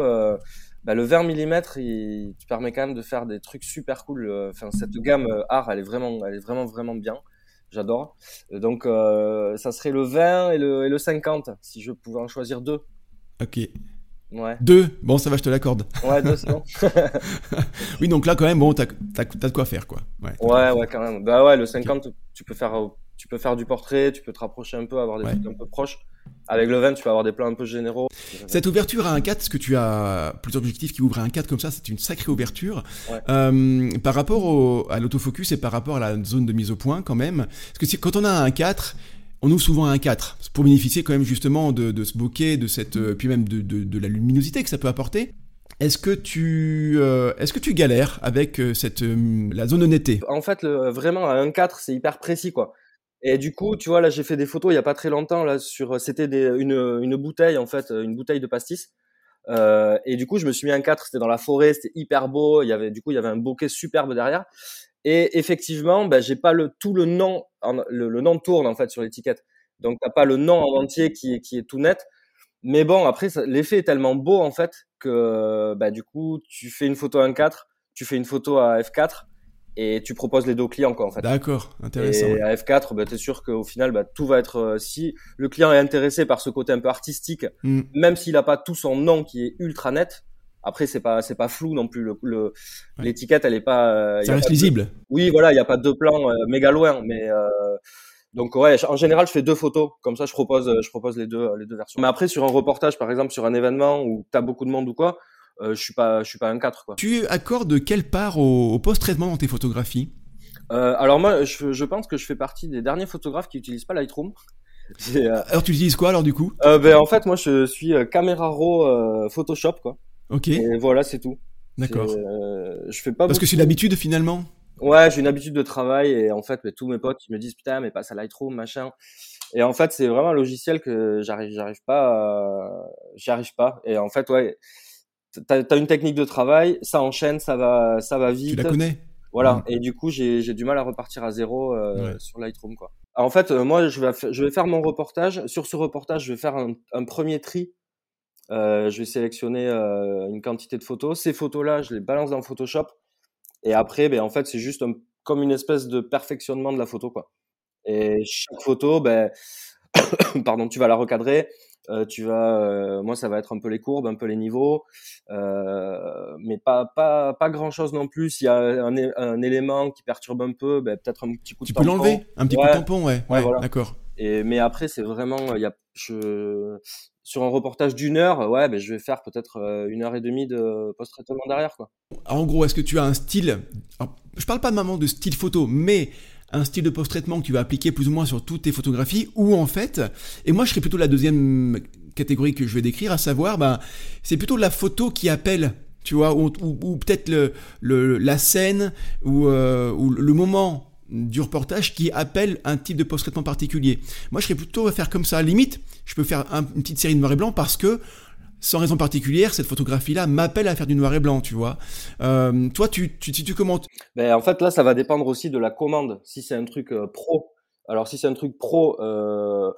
bah, le 20 mm, il te permet quand même de faire des trucs super cool. Euh, enfin, cette gamme euh, art, elle est vraiment, elle est vraiment, vraiment bien. J'adore. Donc, euh, ça serait le 20 et le, et le 50, si je pouvais en choisir deux. Ok. Ouais. Deux, bon, ça va, je te l'accorde. Ouais, deux, c'est bon. [laughs] oui, donc là, quand même, bon, t'as as, de quoi faire, quoi. Ouais, ouais, ouais, quand même. Bah ouais, le 50, tu peux faire tu peux faire du portrait, tu peux te rapprocher un peu, avoir des trucs un peu proches. Avec le 20, tu peux avoir des plans un peu généraux. Cette ouverture à un 4, ce que tu as plusieurs objectifs qui ouvrent à un 4 comme ça, c'est une sacrée ouverture. Euh, par rapport au, à l'autofocus et par rapport à la zone de mise au point quand même, parce que quand on a un 4, on ouvre souvent un 4 pour bénéficier quand même justement de, de ce bokeh, de cette, euh, puis même de, de, de, la luminosité que ça peut apporter. Est-ce que tu euh, est-ce que tu galères avec cette la zone de netteté? En fait, le, vraiment à 1.4, c'est hyper précis quoi. Et du coup, tu vois, là, j'ai fait des photos il y a pas très longtemps là sur, c'était une, une bouteille en fait, une bouteille de pastis. Euh, et du coup, je me suis mis un 4, c'était dans la forêt, c'était hyper beau. Il y avait, du coup, il y avait un bokeh superbe derrière. Et effectivement, ben, j'ai pas le, tout le nom, le, le, nom tourne en fait sur l'étiquette. Donc, t'as pas le nom en entier qui est, qui est tout net. Mais bon, après, l'effet est tellement beau en fait que, bah, du coup, tu fais une photo à 1.4, tu fais une photo à f4 et tu proposes les deux clients quoi en fait. D'accord, intéressant. Et à F4, bah, tu es sûr qu'au final, bah, tout va être euh, si le client est intéressé par ce côté un peu artistique, mm. même s'il n'a pas tout son nom qui est ultra net. Après, c'est pas c'est pas flou non plus. Le l'étiquette, elle est pas. Euh, Ça reste lisible. Oui, voilà, il y a pas deux plans euh, méga loin, mais euh, donc ouais, en général, je fais deux photos. Comme ça, je propose je propose les deux les deux versions. Mais après, sur un reportage, par exemple, sur un événement où tu as beaucoup de monde ou quoi, euh, je suis pas, je suis pas un 4 quoi. Tu accordes quelle part au, post-traitement dans tes photographies? Euh, Alors moi, je, je, pense que je fais partie des derniers photographes qui utilisent pas Lightroom. [laughs] Euh, alors tu utilises quoi alors du coup? Euh, ben, En fait, moi je suis caméra raw Photoshop quoi. Ok. Et voilà, c'est tout. D'accord. je fais pas. Parce que c'est l'habitude finalement? Ouais, j'ai une habitude de travail et en fait, ben, tous mes potes me disent putain, mais passe à Lightroom, machin. Et en fait, c'est vraiment un logiciel que j'arrive, j'arrive pas, j'y arrive pas. Et en fait, ouais, t'as as une technique de travail, ça enchaîne, ça va, ça va vite. Tu la connais. Voilà. Et du coup, j'ai du mal à repartir à zéro euh, sur Lightroom, quoi. en fait, euh, moi, je vais, je vais faire mon reportage. Sur ce reportage, je vais faire un, un premier tri. Euh, je vais sélectionner une quantité de photos. Ces photos-là, je les balance dans Photoshop. Et après, ben, en fait, c'est juste comme une espèce de perfectionnement de la photo, quoi. Et chaque photo, ben, [coughs] pardon, tu vas la recadrer, euh, tu vas, euh, moi, ça va être un peu les courbes, un peu les niveaux, euh, mais pas pas pas grand chose non plus. S'il y a un, un, élément qui perturbe un peu, ben, peut-être un petit coup de tu tampon. Tu peux l'enlever, un petit coup de tampon, ouais. Ouais, voilà. d'accord. Et mais après, c'est vraiment, il y a, je, sur un reportage d'une heure, ouais, ben, je vais faire peut-être une heure et demie de post-traitement derrière, quoi. En gros, est-ce que tu as un style Alors, Je parle pas de maman de style photo, mais un style de post-traitement que tu vas appliquer plus ou moins sur toutes tes photographies, ou en fait, et moi je serais plutôt la deuxième catégorie que je vais décrire, à savoir, ben, c'est plutôt la photo qui appelle, tu vois, ou, peut-être le, la scène ou, euh, ou le moment du reportage qui appelle un type de post-traitement particulier. Moi, je serais plutôt à faire comme ça. Limite, je peux faire une petite série de noir et blanc parce que sans raison particulière, cette photographie-là m'appelle à faire du noir et blanc, tu vois. Euh, toi, tu, tu, tu, commentes ben, En fait, là, ça va dépendre aussi de la commande. Si c'est un truc euh, pro, alors si c'est un truc pro, euh,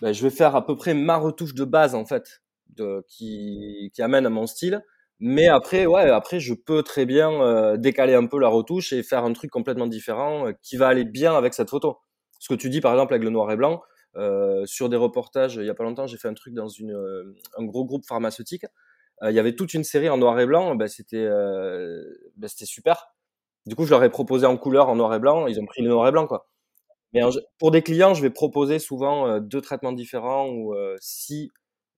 ben, je vais faire à peu près ma retouche de base, en fait, de, qui, qui amène à mon style. Mais après, ouais, après, je peux très bien euh, décaler un peu la retouche et faire un truc complètement différent euh, qui va aller bien avec cette photo. Ce que tu dis, par exemple, avec le noir et blanc, sur des reportages. Il y a pas longtemps, j'ai fait un truc dans une, euh, un gros groupe pharmaceutique. Euh, il y avait toute une série en noir et blanc. Ben, c'était, ben, c'était super. Du coup, je leur ai proposé en couleur, en noir et blanc. Ils ont pris le noir et blanc, quoi. Mais pour des clients, je vais proposer souvent deux traitements différents ou si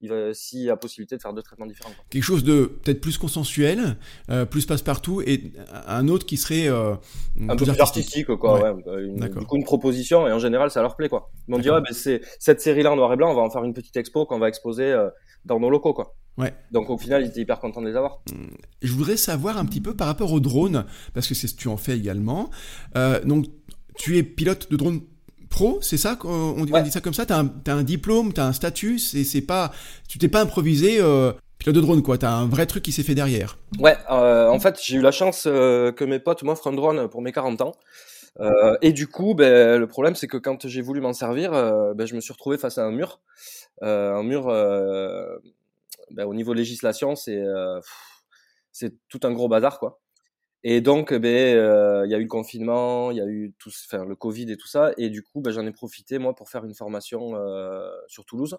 il va, s'il y a possibilité de faire deux traitements différents. Quelque chose de peut-être plus consensuel, euh, plus passe-partout, et un autre qui serait euh, un peu plus artistique, quoi. Ouais. Ouais, une, du coup, une proposition, et en général, ça leur plaît, quoi. Ils m'ont dit, ouais, ben, c'est cette série-là en noir et blanc, on va en faire une petite expo qu'on va exposer euh, dans nos locaux, quoi. Ouais. Donc au final, ils étaient hyper contents de les avoir. Je voudrais savoir un petit peu par rapport au drone, parce que c'est ce que tu en fais également. Euh, donc, tu es pilote de drone pro, c'est ça qu'on dit, dit ça comme ça? T'as un, as un diplôme, t'as un statut, c'est pas, tu t'es pas improvisé euh, pilote de drone quoi. T'as un vrai truc qui s'est fait derrière. Ouais, euh, en fait j'ai eu la chance euh, que mes potes m'offrent un drone pour mes 40 ans. Euh, et du coup, ben, le problème c'est que quand j'ai voulu m'en servir, ben, je me suis retrouvé face à un mur, un mur. Ben, au niveau législation, c'est c'est tout un gros bazar quoi. Et donc, ben, euh, il y a eu le confinement, il y a eu tout, enfin, le Covid et tout ça. Et du coup, ben, j'en ai profité moi pour faire une formation euh, sur Toulouse.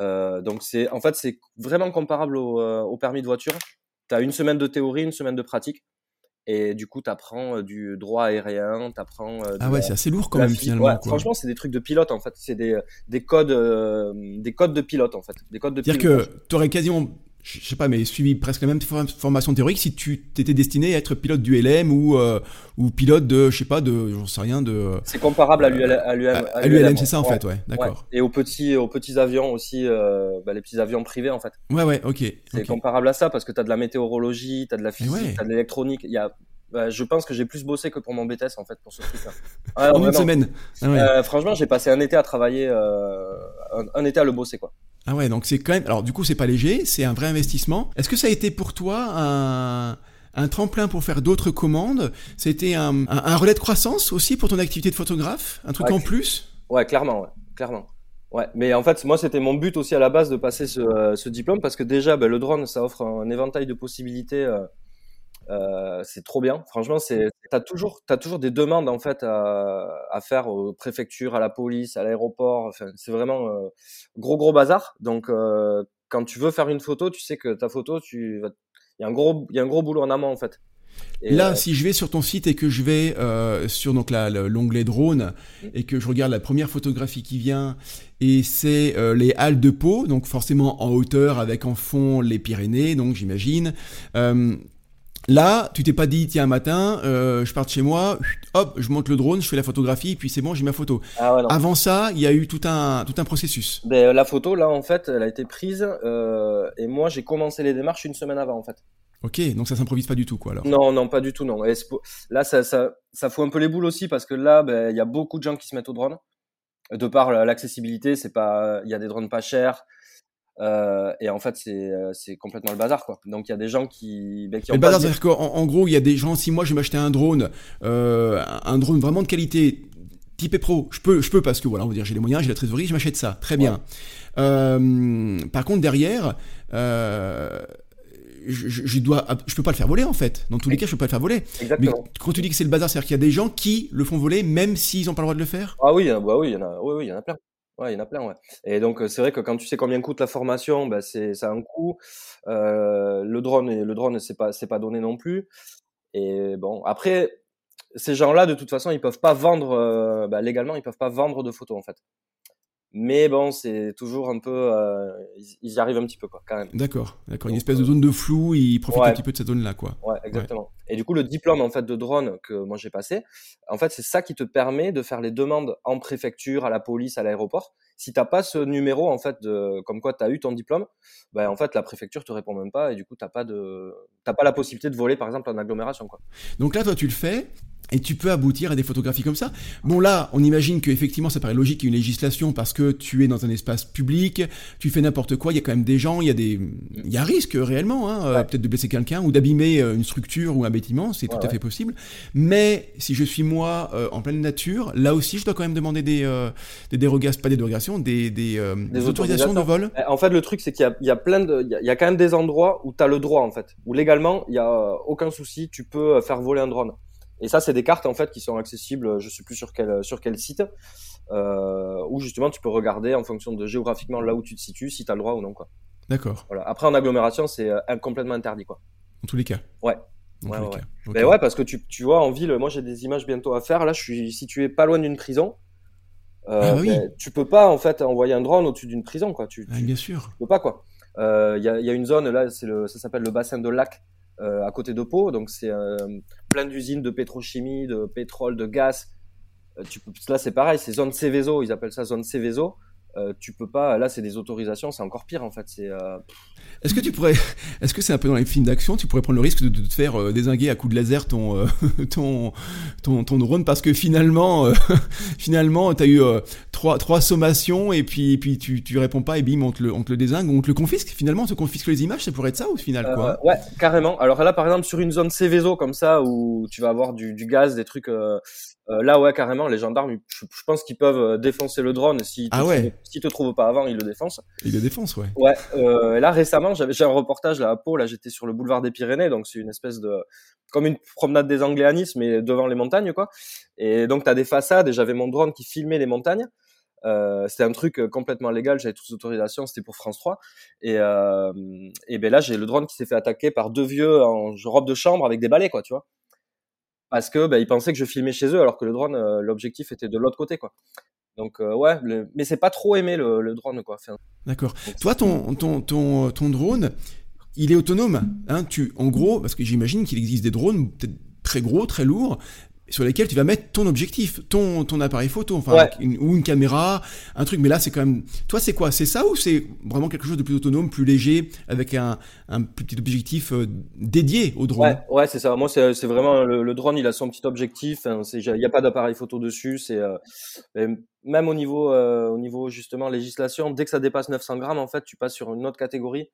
Euh, donc c'est, en fait, c'est vraiment comparable au, au permis de voiture. Tu as une semaine de théorie, une semaine de pratique. Et du coup, tu apprends du droit aérien, tu apprends. ah ouais, c'est assez lourd quand même finalement. Ouais, franchement, c'est des trucs de pilote en fait. C'est des, des codes, des codes de pilote en fait. Des codes de. C'est-à-dire que tu aurais quasiment je sais pas, mais suivi presque la même formation théorique si tu t'étais destiné à être pilote du LM ou, euh, ou pilote de, je sais pas, de, j'en sais rien, de. C'est comparable à l'ULM. À l'ULM, c'est ça en fait, ouais, d'accord. Et aux petits, aux petits avions aussi, euh, bah, les petits avions privés en fait. Ouais, ouais, ok. C'est comparable à ça parce que tu as de la météorologie, tu as de la physique, tu as de l'électronique. Il y a bah, je pense que j'ai plus bossé que pour mon BTS en fait pour ce truc-là. [laughs] en une semaine. Ah ouais. euh, franchement, j'ai passé un été à travailler, euh, un, un, été à le bosser quoi. Ah ouais, donc c'est quand même. Alors du coup, c'est pas léger, c'est un vrai investissement. Est-ce que ça a été pour toi un, un tremplin pour faire d'autres commandes? C'était un, un, un, relais de croissance aussi pour ton activité de photographe? Un truc en plus? Ouais, clairement, ouais, clairement. Ouais, mais en fait, moi, c'était mon but aussi à la base de passer ce, euh, ce diplôme parce que déjà, ben, le drone, ça offre un éventail de possibilités. Euh, euh, c'est trop bien. Franchement, c'est t'as toujours t'as toujours des demandes en fait à, à faire aux préfectures, à la police, à l'aéroport. Enfin, c'est vraiment euh, gros gros bazar. Donc, euh, quand tu veux faire une photo, tu sais que ta photo, tu il y a un gros il y a un gros boulot en amont en fait. Et là, euh... si je vais sur ton site et que je vais sur donc l'onglet drone mmh. et que je regarde la première photographie qui vient et c'est euh, les halles de Pau, donc forcément en hauteur avec en fond les Pyrénées, donc j'imagine. Euh, Là, tu t'es pas dit, tiens, un matin, euh, je pars de chez moi, hop, je monte le drone, je fais la photographie, puis c'est bon, j'ai ma photo. Ah ouais, Avant ça, il y a eu tout un, tout un processus. Ben, la photo, là, en fait, elle a été prise, euh, et moi, j'ai commencé les démarches une semaine avant, en fait. Ok, donc ça s'improvise pas du tout, quoi, alors. Non, non, pas du tout, non. Et là, ça, ça, ça fout un peu les boules aussi, parce que là, ben, il y a beaucoup de gens qui se mettent au drone. De par l'accessibilité, c'est pas, il y a des drones pas chers. Euh, et en fait, c'est euh, c'est complètement le bazar, quoi. Donc il y a des gens qui, ben, qui ont le bazar, c'est-à-dire qu'en en gros, il y a des gens. Si moi, je vais m'acheter un drone, euh, un drone vraiment de qualité, type pro, je peux, je peux parce que voilà, on va dire, j'ai les moyens, j'ai la trésorerie, je m'achète ça, très bien. Ouais. Euh, par contre, derrière. Euh, je, je, dois, je peux pas le faire voler en fait. Dans tous les cas, je peux pas le faire voler. Exactement. Mais quand tu dis que c'est le bazar, c'est-à-dire qu'il y a des gens qui le font voler même s'ils ont pas le droit de le faire? Ah oui, bah oui, il y en a, oui, oui, il y en a plein. Ouais, il y en a plein, ouais. Et donc c'est vrai que quand tu sais combien coûte la formation, bah c'est ça a un coût. Le drone, le drone, c'est pas c'est pas donné non plus. Et bon, après ces gens-là, de toute façon, ils peuvent pas vendre bah, légalement, ils peuvent pas vendre de photos en fait. Mais bon, c'est toujours un peu, euh, ils, y arrivent un petit peu quoi, quand même. D'accord, d'accord. Une espèce de zone de flou, ils profitent ouais. un petit peu de cette zone-là, quoi. Ouais, exactement. Ouais. Et du coup, le diplôme en fait de drone que moi j'ai passé, en fait, c'est ça qui te permet de faire les demandes en préfecture, à la police, à l'aéroport. Si t'as pas ce numéro en fait de, comme quoi t'as eu ton diplôme, ben en fait la préfecture te répond même pas et du coup t'as pas de, t'as pas la possibilité de voler par exemple en agglomération quoi. Donc là, toi, tu le fais. Et tu peux aboutir à des photographies comme ça. Bon là, on imagine qu'effectivement ça paraît logique qu'il y ait une législation parce que tu es dans un espace public, tu fais n'importe quoi, il y a quand même des gens, il y a des, il y a un risque réellement, hein, ouais. peut-être de blesser quelqu'un ou d'abîmer une structure ou un bâtiment, c'est ouais, tout à fait possible. Mais si je suis moi euh, en pleine nature, là aussi je dois quand même demander des, euh, des dérogations, pas des dérogations, des, des, euh, des, des autorisations de vol. En fait, le truc c'est qu'il y, y a, plein de, il y a, il y a quand même des endroits où tu as le droit en fait, où légalement il y a aucun souci, tu peux faire voler un drone. Et ça, c'est des cartes en fait qui sont accessibles, je sais plus sur quel sur quel site, euh, où justement tu peux regarder en fonction de géographiquement là où tu te situes si tu as le droit ou non quoi. D'accord. Voilà. Après en agglomération, c'est euh, complètement interdit quoi. En tous les cas. Ouais. Ouais, ouais. Okay. Ben ouais, parce que tu, tu vois, en ville, moi j'ai des images bientôt à faire. Là, je suis situé pas loin d'une prison. Euh, ah oui. ben, tu peux pas en fait envoyer un drone au-dessus d'une prison, quoi. Tu, ah, tu, bien sûr. Tu peux pas quoi. Il euh, y, a, y, a, une zone là, c'est le, ça s'appelle le bassin de lac euh, à côté de Pau. Donc c'est euh, plein d'usines de pétrochimie, de pétrole, de gaz. Euh, tu peux, là c'est pareil, c'est zone Céveso, ils appellent ça zone Céveso. Euh, tu peux pas. Là, c'est des autorisations, c'est encore pire en fait. C'est. Euh... Est-ce que tu pourrais, [laughs] est-ce que c'est un peu dans les films d'action, tu pourrais prendre le risque de, de te faire euh, désinguer à coup de laser ton, euh, [laughs] ton, ton, ton drone parce que finalement, [laughs] finalement, t'as eu trois, trois sommations et puis, puis tu, tu réponds pas et bim, on te le, on te le désingue, on te le confisque. Finalement, on te confisque les images, ça pourrait être ça au final, quoi. ouais, carrément. Alors là, par exemple, sur une zone Céveso comme ça où tu vas avoir du, du gaz, des trucs. Euh, là, ouais, carrément, les gendarmes, je, je pense qu'ils peuvent défoncer le drone. S'ils ah ouais. si te trouvent pas avant, ils le défoncent. Ils le défoncent, ouais. Ouais. Euh, là, récemment, j'avais j'ai un reportage là à Pau. Là, j'étais sur le boulevard des Pyrénées, donc c'est une espèce de comme une promenade des Anglais à Nice, mais devant les montagnes, quoi. Et donc, t'as des façades. Et j'avais mon drone qui filmait les montagnes. Euh, c'était un truc complètement légal, j'avais toutes les autorisations, c'était pour France 3. Et, euh, et ben là, j'ai le drone qui s'est fait attaquer par deux vieux en robe de chambre avec des balais, quoi, tu vois parce que bah, ils pensaient que je filmais chez eux alors que le drone euh, l'objectif était de l'autre côté quoi. Donc euh, ouais le... mais c'est pas trop aimé le, le drone quoi. Enfin, d'accord. toi ton, ton ton ton drone il est autonome hein. Tu en gros parce que j'imagine qu'il existe des drones peut-être très gros très lourds sur lesquels tu vas mettre ton objectif, ton, ton appareil photo, enfin, ou une caméra, un truc. Mais là, c'est quand même. Toi, c'est quoi? C'est ça ou c'est vraiment quelque chose de plus autonome, plus léger, avec un, un petit objectif euh, dédié au drone? Ouais, ouais c'est ça. Moi, c'est vraiment le, drone, il a son petit objectif. Il n'y a pas d'appareil photo dessus. C'est euh, même au niveau, euh, au niveau justement législation, dès que ça dépasse 900 grammes, en fait, tu passes sur une autre catégorie.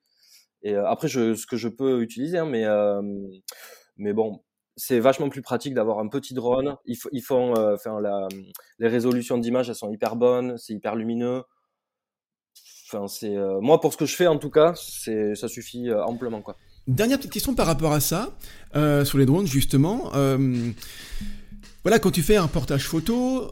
Et après, je, ce que je peux utiliser, hein, mais mais bon, c'est vachement plus pratique d'avoir un petit drone. Ils, font, euh, la, les résolutions d'image, elles sont hyper bonnes, c'est hyper lumineux. Enfin, c'est euh, moi pour ce que je fais en tout cas, c'est ça suffit euh, amplement quoi. Dernière petite question par rapport à ça sur les drones justement. voilà, quand tu fais un portage photo,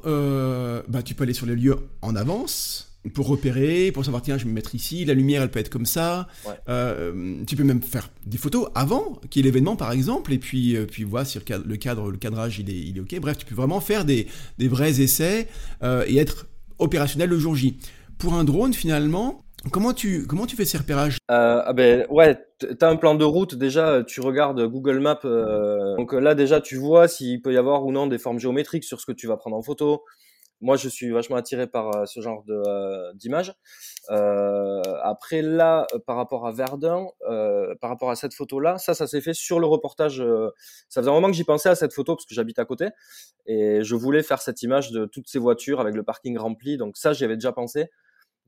bah tu peux aller sur les lieux en avance pour repérer, pour savoir tiens je vais me mettre ici, la lumière elle peut être comme ça. Euh, tu peux même faire des photos avant qu'il y ait l'événement par exemple et puis euh, puis voir si le cadre, le cadrage il est, il est ok. Bref, tu peux vraiment faire des, des vrais essais euh, et être opérationnel le jour J. Pour un drone finalement, Comment tu, comment tu fais ces repérages? Ah ben ouais, t'as un plan de route déjà, tu regardes Google Maps, donc là déjà tu vois s'il peut y avoir ou non des formes géométriques sur ce que tu vas prendre en photo moi, je suis vachement attiré par euh, ce genre de euh, d'image. Euh, après là, par rapport à Verdun, par rapport à cette photo-là, ça, ça s'est fait sur le reportage. ça faisait un moment que j'y pensais à cette photo parce que j'habite à côté et je voulais faire cette image de toutes ces voitures avec le parking rempli. Donc ça, j'y avais déjà pensé.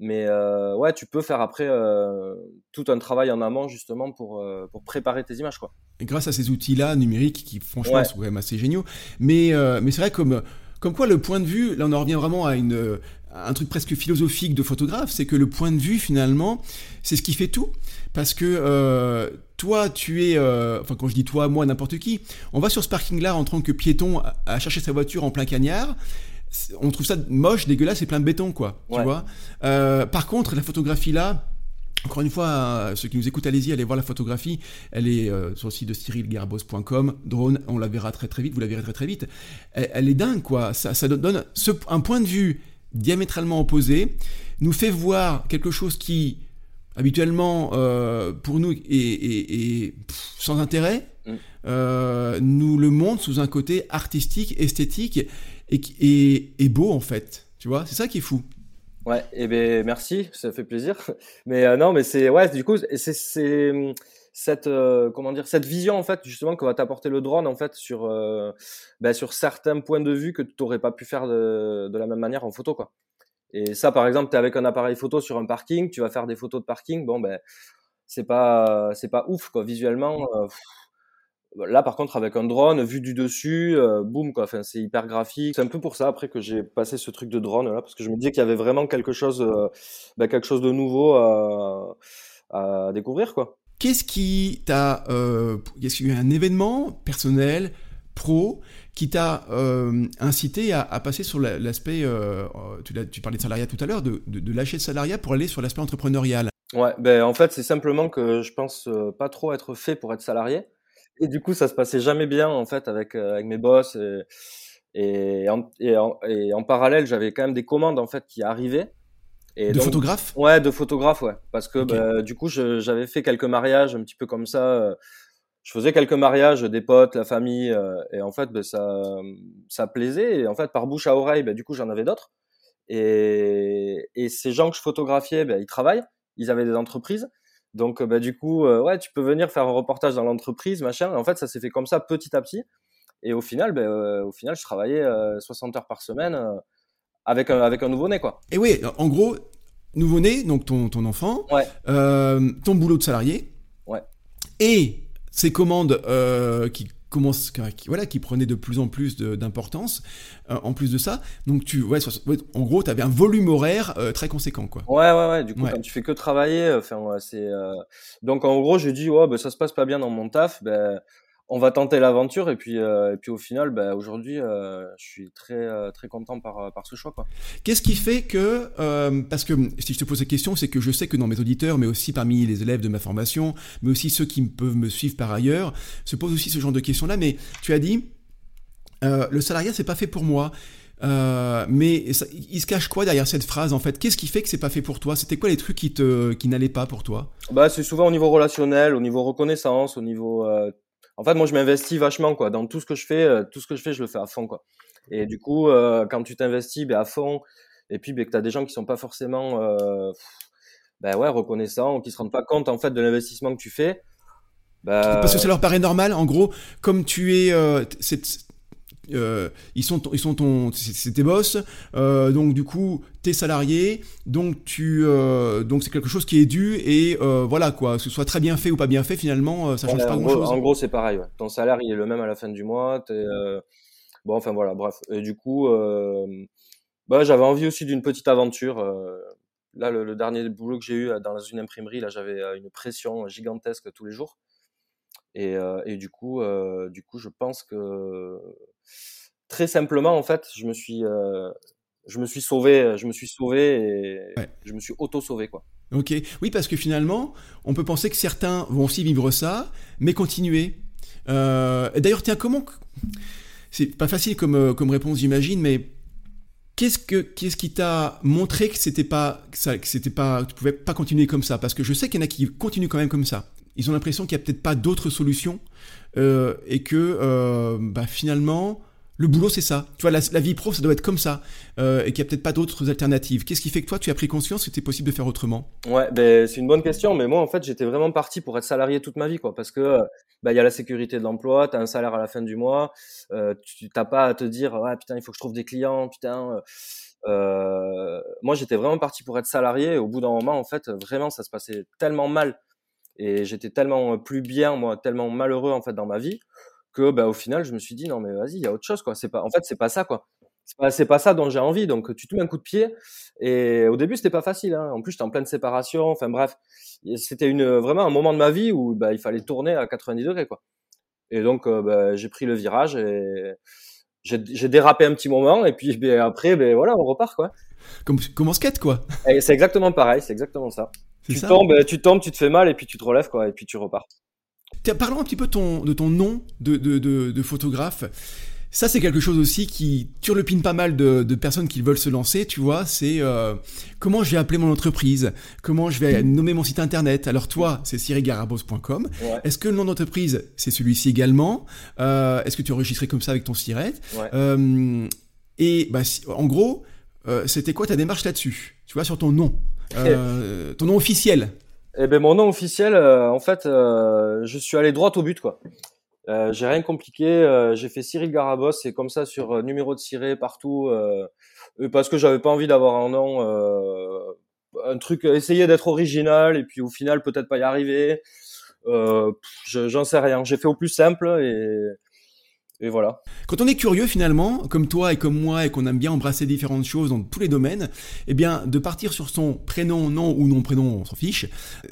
Mais euh, ouais, tu peux faire après euh, tout un travail en amont justement pour, euh, pour préparer tes images. Quoi. Et grâce à ces outils-là numériques qui franchement sont quand même assez géniaux. Mais, mais c'est vrai comme comme quoi le point de vue, là on en revient vraiment à une, un truc presque philosophique de photographe, c'est que le point de vue finalement, c'est ce qui fait tout. Parce que euh, toi, tu es, euh, enfin quand je dis toi, moi, n'importe qui, on va sur ce parking-là en tant que piéton à chercher sa voiture en plein cagnard. On trouve ça moche, dégueulasse, c'est plein de béton, quoi. Tu vois. Euh, par contre, la photographie là, encore une fois, euh, ceux qui nous écoutent, allez-y, allez voir la photographie. Elle est euh, sur le site de cyrilgarbos.com. Drone, on la verra très très vite, vous la verrez très très vite. Elle, est dingue, quoi. Ça, ça donne un point de vue diamétralement opposé, nous fait voir quelque chose qui, habituellement, euh, pour nous, est, sans intérêt, mm. nous le montre sous un côté artistique, esthétique et, et beau, en fait. Tu vois, c'est ça qui est fou. Ouais, et eh ben merci, ça fait plaisir. [laughs] Mais euh, non, mais c'est ouais, du coup, c'est c'est cette euh, comment dire cette vision en fait justement que va t'apporter le drone en fait sur euh, ben, sur certains points de vue que tu n'aurais pas pu faire de, de la même manière en photo quoi. Et ça par exemple, tu es avec un appareil photo sur un parking, tu vas faire des photos de parking, bon ben c'est pas c'est pas ouf quoi visuellement. Là, par contre, avec un drone, vu du dessus, euh, boum, quoi. Enfin, c'est hyper graphique. C'est un peu pour ça, après, que j'ai passé ce truc de drone, là, parce que je me disais qu'il y avait vraiment quelque chose, euh, bah, quelque chose de nouveau à, à découvrir, quoi. Qu'est-ce qui t'a, euh, est-ce qu'il y a eu un événement personnel, pro, qui t'a euh, incité à, à, passer sur l'aspect, euh, tu, tu, parlais de salariat tout à l'heure, de, de, de, lâcher le salariat pour aller sur l'aspect entrepreneurial? Ouais, ben en fait, c'est simplement que je pense pas trop être fait pour être salarié. Et du coup, ça se passait jamais bien en fait avec euh, avec mes boss et et en, et en, et en parallèle, j'avais quand même des commandes en fait qui arrivaient. Et de photographes? Ouais, de photographes, ouais. Parce que bah, du coup, j'avais fait quelques mariages un petit peu comme ça. Euh, je faisais quelques mariages, des potes, la famille, euh, et en fait, bah, ça, ça plaisait. Et en fait, par bouche à oreille, bah, du coup, j'en avais d'autres. Et, et ces gens que je photographiais, bah, ils travaillent, ils avaient des entreprises. Donc, bah, du coup, euh, ouais, tu peux venir faire un reportage dans l'entreprise, machin. Et en fait, ça s'est fait comme ça petit à petit. Et au final, bah, euh, au final, je travaillais 60 euh, heures par semaine avec un, avec un nouveau-né, quoi. Et oui, en gros, nouveau-né, donc ton, ton enfant, ouais. ton boulot de salarié. Ouais. Et ces commandes qui commence, voilà, qui prenait de plus en plus d'importance. Euh, en plus de ça, donc tu, ouais, en gros, tu avais un volume horaire euh, très conséquent, quoi. Ouais, ouais, ouais. Du coup, quand tu fais que travailler, euh, enfin, c'est. Donc, en gros, j'ai dit, ouais, ben, ça se passe pas bien dans mon taf, ben on va tenter l'aventure et puis euh, et puis au final bah, aujourd'hui euh, je suis très euh, très content par par ce choix quoi. Qu'est-ce qui fait que parce que si je te pose cette question c'est que je sais que dans mes auditeurs mais aussi parmi les élèves de ma formation mais aussi ceux qui peuvent me suivre par ailleurs se posent aussi ce genre de questions là mais tu as dit le salariat c'est pas fait pour moi. Mais il se cache quoi derrière cette phrase en fait? Qu'est-ce qui fait que c'est pas fait pour toi? C'était quoi les trucs qui te qui n'allaient pas pour toi? Bah c'est souvent au niveau relationnel, au niveau reconnaissance, au niveau en fait, moi, je m'investis vachement, quoi. Dans tout ce que je fais, euh, tout ce que je fais, je le fais à fond, quoi. Et du coup, euh, quand tu t'investis ben, à fond, et puis ben, que tu as des gens qui sont pas forcément euh, ben, ouais, reconnaissants, qui se rendent pas compte, en fait, de l'investissement que tu fais. Parce que ça leur paraît normal, en gros, comme tu es, euh, euh, ils sont, ils sont ton, c'est tes boss, euh, donc du coup, t'es salarié, donc tu, euh, donc c'est quelque chose qui est dû et voilà quoi, que ce soit très bien fait ou pas bien fait, finalement, ça change pas grand chose. En gros, c'est pareil. Ouais. Ton salaire, il est le même à la fin du mois. bon, enfin voilà, bref. Et du coup, bah, j'avais envie aussi d'une petite aventure. là, le, le, dernier boulot que j'ai eu dans une imprimerie, là, j'avais une pression gigantesque tous les jours. Et, et du coup, du coup, je pense que très simplement, en fait, je me suis, euh, je me suis sauvé, je me suis sauvé et je me suis auto-sauvé, quoi. Ok, oui, parce que finalement, on peut penser que certains vont aussi vivre ça, mais continuer. Euh, D'ailleurs, tiens, comment C'est pas facile comme, comme réponse, j'imagine, mais qu'est-ce que qu'est-ce qui t'a montré que c'était pas que, ça, que c'était pas, tu pouvais pas continuer comme ça? Parce que je sais qu'il y en a qui continuent quand même comme ça. Ils ont l'impression qu'il y a peut-être pas d'autres solutions euh, et que euh, bah, finalement le boulot c'est ça. Tu vois, la, vie pro ça doit être comme ça euh, et qu'il n'y a peut-être pas d'autres alternatives. Qu'est-ce qui fait que toi tu as pris conscience que c'était possible de faire autrement? Ouais, ben, c'est une bonne question, mais moi en fait j'étais vraiment parti pour être salarié toute ma vie, quoi, parce que bah, il y a la sécurité de l'emploi, tu as un salaire à la fin du mois, tu t'as pas à te dire ouais putain il faut que je trouve des clients, putain. moi j'étais vraiment parti pour être salarié et au bout d'un moment en fait vraiment ça se passait tellement mal et j'étais tellement plus bien, moi, tellement malheureux en fait dans ma vie que bah, au final, je me suis dit non mais vas-y, il y a autre chose quoi. C'est pas, en fait, c'est pas ça quoi. C'est pas, c'est pas ça dont j'ai envie. Donc tu te mets un coup de pied. Et au début, c'était pas facile. Hein. En plus, j'étais en pleine séparation. Enfin bref, c'était une vraiment un moment de ma vie où bah, il fallait tourner à 90 degrés quoi. Et donc bah, j'ai pris le virage et j'ai dérapé un petit moment et puis ben, après, ben voilà, on repart quoi. Comme, comme skate quoi. C'est exactement pareil, c'est exactement ça. Tu tombes, tu tombes, tu te fais mal et puis tu te relèves quoi, et puis tu repars. Parlons un petit peu ton, de ton nom de, de, de, photographe. Ça, c'est quelque chose aussi qui turlupine pas mal de, de, personnes qui veulent se lancer, tu vois. C'est euh, comment je vais appeler mon entreprise, comment je vais nommer mon site internet? Alors toi, c'est sirigarabos.com. Est-ce que le nom d'entreprise, c'est celui-ci également? Euh, Est-ce que tu enregistrais comme ça avec ton siret euh, Et bah, en gros, c'était quoi ta démarche là-dessus Tu vois, sur ton nom? Euh, ton nom officiel Eh ben mon nom officiel, euh, en fait, euh, je suis allé droit au but quoi. j'ai rien compliqué, j'ai fait Cyril Garabos, c'est comme ça sur numéro de ciré partout, parce que j'avais pas envie d'avoir un nom, un truc, essayer d'être original et puis au final peut-être pas y arriver. J'en sais rien. J'ai fait au plus simple et et voilà. Quand on est curieux finalement, comme toi et comme moi, et qu'on aime bien embrasser différentes choses dans tous les domaines, eh bien, de partir sur son prénom, nom ou non prénom, on s'en fiche,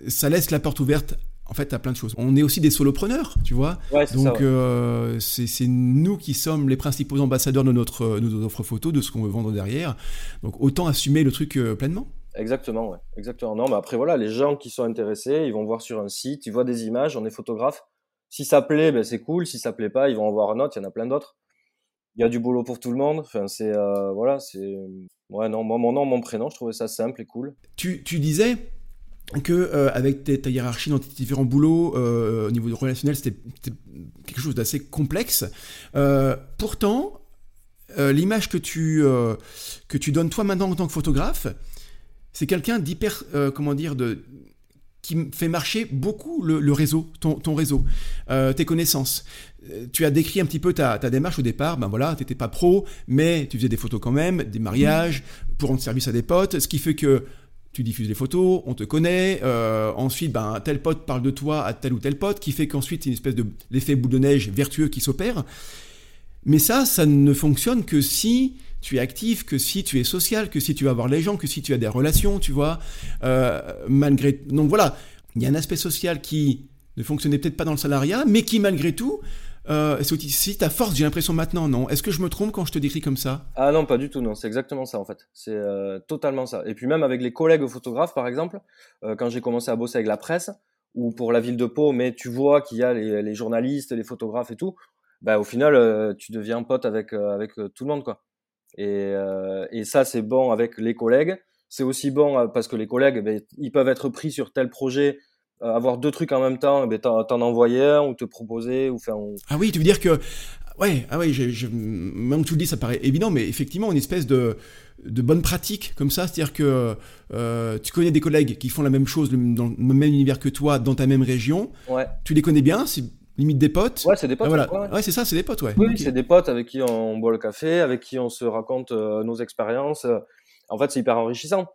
ça laisse la porte ouverte en fait à plein de choses. On est aussi des solopreneurs, tu vois. Donc euh, c'est nous qui sommes les principaux ambassadeurs de notre, de notre offre photo, de ce qu'on veut vendre derrière. Donc autant assumer le truc euh, pleinement. Exactement, ouais. Exactement. Non, mais après voilà, les gens qui sont intéressés, ils vont voir sur un site, ils voient des images, on est photographe. Si ça plaît, ben c'est cool. Si ça plaît pas, ils vont en voir un autre. Il y en a plein d'autres. Il y a du boulot pour tout le monde. Enfin, c'est euh, voilà, c'est ouais non, moi mon nom, mon prénom, je trouvais ça simple et cool. Tu, tu disais que euh, avec ta hiérarchie dans tes différents boulots euh, au niveau relationnel, c'était quelque chose d'assez complexe. pourtant, l'image que tu que tu donnes toi maintenant en tant que photographe, c'est quelqu'un d'hyper comment dire de qui fait marcher beaucoup le, réseau, ton, réseau, euh, tes connaissances. Euh, tu as décrit un petit peu ta, démarche au départ, ben voilà, t'étais pas pro, mais tu faisais des photos quand même, des mariages, pour rendre service à des potes, ce qui fait que tu diffuses les photos, on te connaît, euh, ensuite ben, tel pote parle de toi à tel ou tel pote, qui fait qu'ensuite c'est une espèce de l'effet boule de neige vertueux qui s'opère. Mais ça, ça ne fonctionne que si tu es actif, que si tu es social, que si tu vas voir les gens, que si tu as des relations, tu vois. Euh, malgré donc voilà, il y a un aspect social qui ne fonctionnait peut-être pas dans le salariat, mais qui malgré tout euh, aussi ta force, j'ai l'impression maintenant, non? Est-ce que je me trompe quand je te décris comme ça? Ah non, pas du tout, non, c'est exactement ça en fait. C'est euh, totalement ça. Et puis même avec les collègues photographes, par exemple, euh, quand j'ai commencé à bosser avec la presse, ou pour la ville de Pau, mais tu vois qu'il y a les, les, journalistes, les photographes et tout, bah au final, euh, tu deviens pote avec, avec tout le monde, quoi. Et, euh, et ça, c'est bon avec les collègues. C'est aussi bon euh, parce que les collègues, ben, ils peuvent être pris sur tel projet avoir deux trucs en même temps, eh ben t'en, t'en envoyer un ou te proposer ou faire. Ah oui, tu veux dire que ouais, ah ouais, je, je, même tu le dis, ça paraît évident, mais effectivement, une espèce de de bonne pratique comme ça, c'est-à-dire que euh, tu connais des collègues qui font la même chose dans le même univers que toi, dans ta même région. Ouais. Tu les connais bien, c'est limite des potes. Ouais, c'est des potes. Ah, voilà. ouais, c'est ça, c'est des potes, ouais. Oui, c'est des potes avec qui on boit le café, avec qui on se raconte euh, nos expériences. En fait, c'est hyper enrichissant.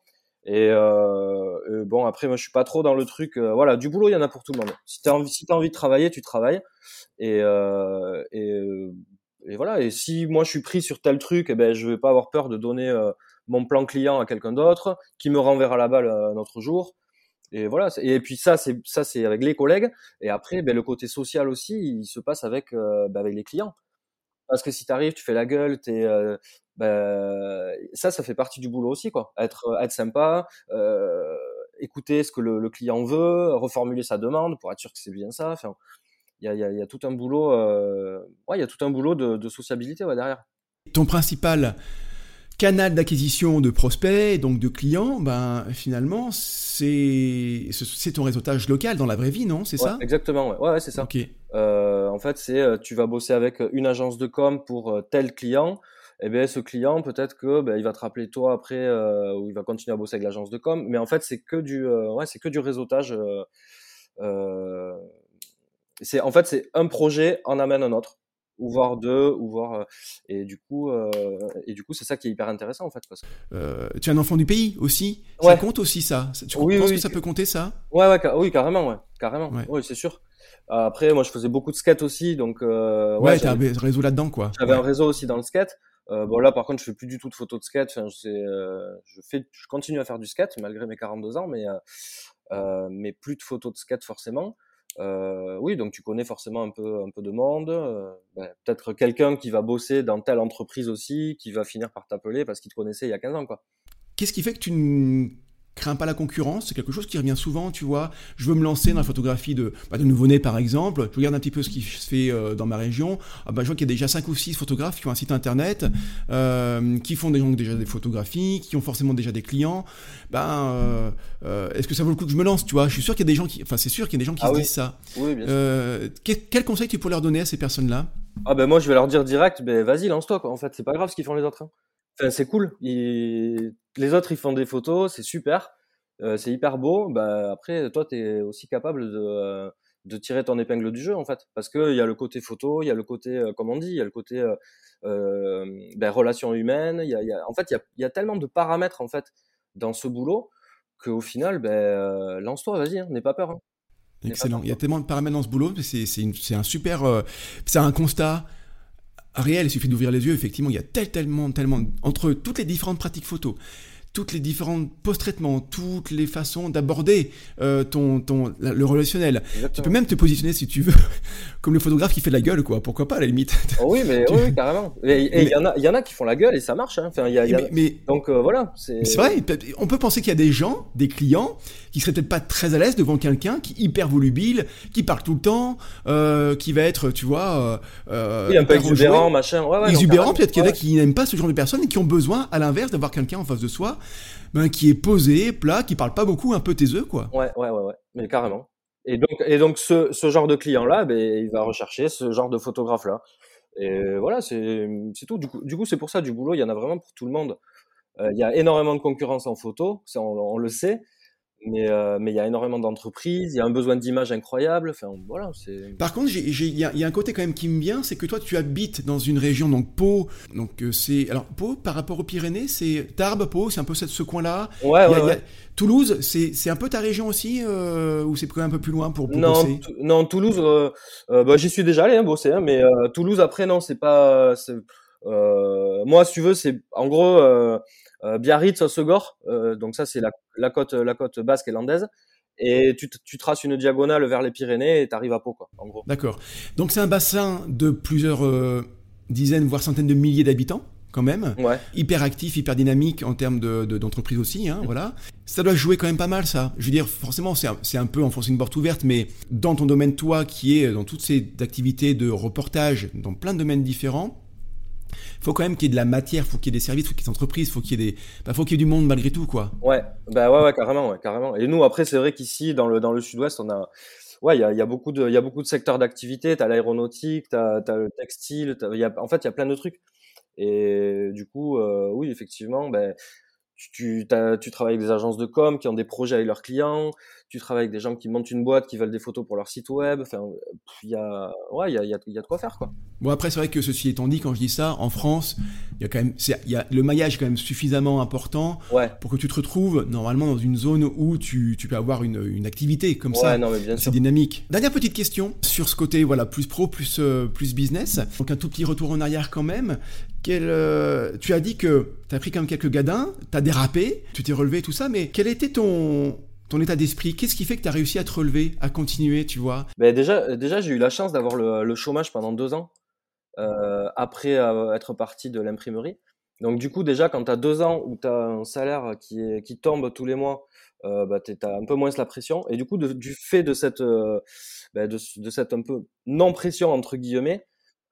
Et, euh, et, bon, après, moi, je suis pas trop dans le truc. Euh, voilà, du boulot, il y en a pour tout le monde. Si t'as envie, si as envie de travailler, tu travailles. Et, et, et, voilà. Et si moi, je suis pris sur tel truc, eh ben, je vais pas avoir peur de donner mon plan client à quelqu'un d'autre, qui me renverra la balle un autre jour. Et voilà. Et puis ça, c'est ça, c'est avec les collègues. Et après, ben, le côté social aussi, il se passe avec, ben, avec les clients. Parce que si tu arrives, tu fais la gueule, t'es, euh, ben, ça, ça fait partie du boulot aussi, quoi. Être, être sympa, euh, écouter ce que le, client veut, reformuler sa demande pour être sûr que c'est bien ça. Enfin, il y a, y, y a, tout un boulot, euh, ouais, il y a tout un boulot de, sociabilité derrière. Ton principal canal d'acquisition de prospects, donc de clients, ben finalement c'est c'est ton réseautage local dans la vraie vie, non C'est ouais, ça? Exactement, ouais, ouais c'est ça. Ok. Euh, en fait, c'est tu vas bosser avec une agence de com pour tel client. Et eh bien ce client, peut-être que ben, il va te rappeler toi après, euh, ou il va continuer à bosser avec l'agence de com. Mais en fait, c'est que du, euh, ouais, c'est que du réseautage. Euh, c'est en fait c'est un projet en amène un autre ou voir deux, ou voir et du coup euh, et du coup c'est ça qui est hyper intéressant en fait. Parce que... euh, tu es un enfant du pays aussi, ouais. ça compte aussi ça? Tu oui, penses oui, que ça peut compter ça? Ouais ouais oui carrément ouais carrément ouais. oui c'est sûr. Après moi je faisais beaucoup de skate aussi donc euh, ouais, ouais t'as un réseau là-dedans quoi. J'avais un réseau aussi dans le skate. Euh, bon là par contre je fais plus du tout de photos de skate. Enfin, euh, je fais, je continue à faire du skate malgré mes 42 ans, mais euh, mais plus de photos de skate forcément. Euh, oui, donc tu connais forcément un peu, un peu de monde. Euh, ben, Peut-être quelqu'un qui va bosser dans telle entreprise aussi, qui va finir par t'appeler parce qu'il te connaissait il y a 15 ans. quoi. Qu'est-ce qui fait que tu ne crains pas la concurrence C'est quelque chose qui revient souvent, tu vois. Je veux me lancer dans la photographie de, bah, de nouveau-nés, par exemple. Je regarde un petit peu ce qui se fait euh, dans ma région. Ah, bah, je vois qu'il y a déjà 5 ou 6 photographes qui ont un site internet, euh, qui font déjà des photographies, qui ont forcément déjà des clients. Ben, euh, est-ce que ça vaut le coup que je me lance, tu vois? Je suis sûr qu'il y a des gens qui, enfin, c'est sûr qu'il y a des gens qui ah, se oui. disent ça. Oui, bien sûr. Quel, quel, conseil tu pourrais leur donner à ces personnes-là? Ah ben moi, je vais leur dire direct, ben vas-y, lance-toi. Quoi. En fait, c'est pas grave ce qu'ils font les autres. Hein. Enfin, c'est cool. Ils... Les autres, ils font des photos, c'est super. Euh, c'est hyper beau. Bah, après, toi, tu es aussi capable de, de tirer ton épingle du jeu, en fait. Parce qu'il y a le côté photo, il y a le côté, euh, comme on dit, il y a le côté euh, euh, ben. Y a, y a, en fait, il y a, y a, tellement de paramètres, en fait, dans ce boulot, qu'au final, ben, lance-toi, vas-y, hein, n'aie pas peur. Hein. Excellent. Il y a tellement de paramètres dans ce boulot, c'est un super. Euh, c'est un constat réel. Il suffit d'ouvrir les yeux. Effectivement, il y a tel, tellement, tellement. Entre toutes les différentes pratiques photo, toutes les différents post-traitements, toutes les façons d'aborder euh, ton, ton, le relationnel. Exactement. Tu peux même te positionner, si tu veux, [laughs] comme le photographe qui fait de la gueule, quoi. Pourquoi pas, à la limite? [laughs] Oh Oui, mais tu... oui, carrément. Et il y, en a, y en a qui font la gueule et ça marche. Hein. Enfin, y a, y a... Mais, mais, Donc euh, voilà. C'est vrai. On peut penser qu'il y a des gens, des clients, qui seraient peut-être pas très à l'aise devant quelqu'un qui est hyper volubile, qui parle tout le temps, euh, qui va être, tu vois, euh, oui, un peu exubérant, machin. Ouais, ouais, exubérant, peut-être qu'il y en a qui n'aiment pas ce genre de personnes et qui ont besoin, à l'inverse, d'avoir quelqu'un en face de soi ben, qui est posé, plat, qui parle pas beaucoup, un peu taiseux, quoi. Ouais, ouais, ouais, mais carrément. Et donc, et donc ce, ce genre de client-là, ben, il va rechercher ce genre de photographe-là. Et voilà, c'est tout. Du coup, du coup c'est pour ça, du boulot, il y en a vraiment pour tout le monde. Euh, il y a énormément de concurrence en photo, ça, on le sait. Mais euh, mais il y a énormément d'entreprises, il y a un besoin d'image incroyable. Enfin voilà, c'est. Par contre, il y, y, a un côté quand même qui me vient, c'est que toi tu habites dans une région donc Pau, donc euh, c'est alors Pau par rapport aux Pyrénées, c'est Tarbes, Pau, c'est un peu ce, ce coin-là. Ouais, ouais, ouais. A, Toulouse, c'est un peu ta région aussi euh, ou c'est quand même un peu plus loin pour, pour non, bosser? Non, Toulouse, euh, bah, j'y suis déjà allé hein, bosser, hein, mais Toulouse après non, c'est pas. Moi, si tu veux, c'est en gros. Euh, Biarritz, Osegor, euh, donc ça c'est la, la, côte, la côte basque et landaise. Et tu, tu traces une diagonale vers les Pyrénées et tu arrives à Pau, quoi, en gros. D'accord. Donc c'est un bassin de plusieurs euh, dizaines, voire centaines de milliers d'habitants quand même, ouais. hyper actif, hyper dynamique en termes d'entreprise de, de, aussi, hein, mmh. voilà. Ça doit jouer quand même pas mal, ça. Je veux dire, forcément, c'est un, un, peu enfoncer une porte ouverte, mais dans ton domaine, toi, qui est dans toutes ces activités de reportage, dans plein de domaines différents, faut quand même qu'il y ait de la matière, faut qu'il y ait des services, faut qu'il y ait des entreprises, faut qu'il y ait des, bah, faut qu'il y ait du monde malgré tout, quoi. Ouais, bah ouais, carrément, carrément. Et nous, après, c'est vrai qu'ici, dans le dans le Sud-Ouest, on a, ouais, il y a, beaucoup de, il y a beaucoup de secteurs d'activité. T'as l'aéronautique, t'as as le textile, en fait, il y a plein de trucs. Et du coup, euh, oui, effectivement, ben, tu, travailles avec des agences de com qui ont des projets avec leurs clients, tu travailles avec des gens qui montent une boîte, qui veulent des photos pour leur site web. Enfin, il y a, ouais, il y a, y, a, y a de quoi faire, quoi. Bon, après, c'est vrai que ceci étant dit, quand je dis ça, en France, il y a quand même, y a, le maillage est quand même suffisamment important ouais. pour que tu te retrouves normalement dans une zone où tu, tu peux avoir une, une activité comme ouais, ça. Non, mais bien c'est dynamique. Dernière petite question sur ce côté, voilà, plus pro, plus, euh, plus business. Donc, un tout petit retour en arrière quand même. Euh, tu as dit que tu as pris quand même quelques gadins, tu as dérapé, tu t'es relevé, tout ça, mais quel était ton, ton état d'esprit? Qu'est-ce qui fait que tu as réussi à te relever, à continuer, tu vois? Ben Déjà, déjà j'ai eu la chance d'avoir le, chômage pendant deux ans, euh, après euh, être parti de l'imprimerie. Donc du coup, déjà, quand tu as deux ans où tu as un salaire qui, qui tombe tous les mois, euh, bah, tu as un peu moins la pression. Et du coup, du fait de cette, euh, de, de, cette un peu non-pression, entre guillemets,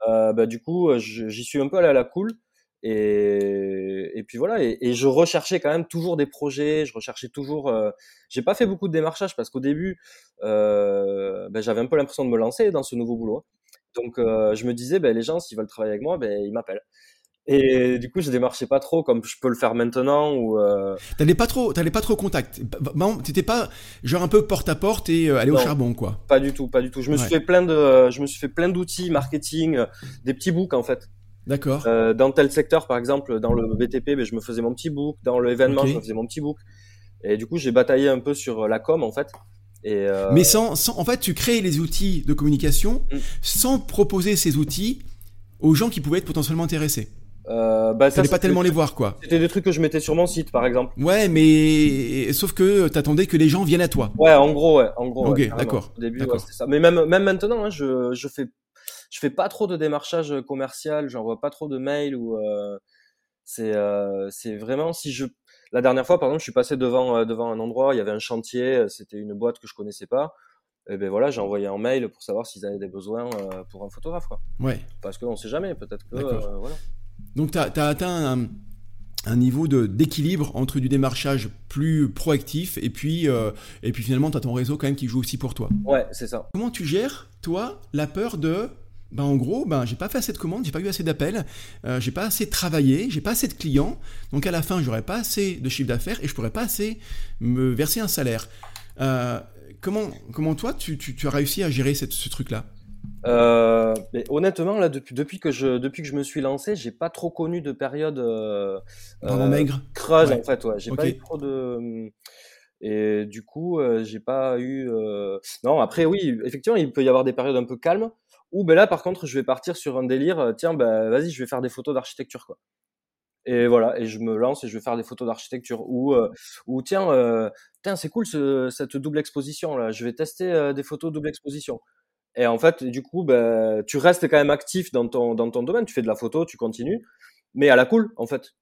euh, bah, du coup, j'y suis un peu allé à la cool. Et, puis voilà, et, je recherchais quand même toujours des projets, je recherchais toujours. Euh, j'ai pas fait beaucoup de démarchage parce qu'au début, euh, ben, j'avais un peu l'impression de me lancer dans ce nouveau boulot. Donc euh, je me disais, ben, les gens, s'ils veulent travailler avec moi, ils m'appellent. Et du coup, je démarchais pas trop comme je peux le faire maintenant. Ou euh... t'allais pas trop, t'allais pas trop au contact. Bon, t'étais pas genre un peu porte à porte et euh, aller au charbon, quoi. Pas du tout, pas du tout. Je me ouais. suis fait plein de, je me suis fait plein d'outils marketing, euh, des petits books en fait. D'accord. Euh, dans tel secteur, par exemple, dans le BTP, ben, je me faisais mon petit book. Dans l'événement, okay. je me faisais mon petit book. Et du coup, j'ai bataillé un peu sur la com, en fait. Et euh... Mais sans, sans, en fait, tu crées les outils de communication mm. sans proposer ces outils aux gens qui pouvaient être potentiellement intéressés. Euh, bah, ça, pas tellement les voir, quoi. C'était des trucs que je mettais sur mon site, par exemple. Ouais, mais sauf que t'attendais que les gens viennent à toi. Ouais, en gros, ouais, en gros. Ok, ouais, d'accord. Au début, ouais, c'était ça. Mais même, même maintenant, hein, je, je fais, je fais pas trop de démarchage commercial. J'envoie pas trop de mails ou. Euh, c'est, euh, c'est vraiment si je. La dernière fois, par exemple, je suis passé devant, euh, devant un endroit, il y avait un chantier, c'était une boîte que je connaissais pas. Et ben voilà, j'ai envoyé un mail pour savoir s'ils avaient des besoins euh, pour un photographe, quoi. Ouais. Parce qu'on sait jamais, peut-être que. euh, voilà. Donc tu as, as, atteint un, un niveau d'équilibre entre du démarchage plus proactif et puis, euh, et puis finalement tu as ton réseau quand même qui joue aussi pour toi. Ouais, c'est ça. Comment tu gères, toi, la peur de... Ben en gros, ben j'ai pas fait assez de commandes, j'ai pas eu assez d'appels, euh, j'ai pas assez travaillé, j'ai pas assez de clients, donc à la fin j'aurais pas assez de chiffre d'affaires et je pourrais pas assez me verser un salaire. Euh, comment, comment toi tu, tu, tu, as réussi à gérer cette, ce truc-là? Euh, mais honnêtement, là, depuis, depuis, que je, depuis que je me suis lancé, j'ai pas trop connu de période euh, euh, maigre creuse ouais. en fait. Ouais. J'ai okay. pas eu trop de et du coup, euh, j'ai pas eu. Euh... Non, après oui, effectivement, il peut y avoir des périodes un peu calmes. Ou ben là, par contre, je vais partir sur un délire. euh, Tiens, ben vas-y, je vais faire des photos d'architecture quoi. Et voilà, et je me lance et je vais faire des photos d'architecture. Ou, euh, ou tiens, euh, tiens, c'est cool ce, cette double exposition là. Je vais tester euh, des photos double exposition. Et en fait, du coup, ben, tu restes quand même actif dans ton, dans ton domaine. Tu fais de la photo, tu continues, mais à la cool, en fait.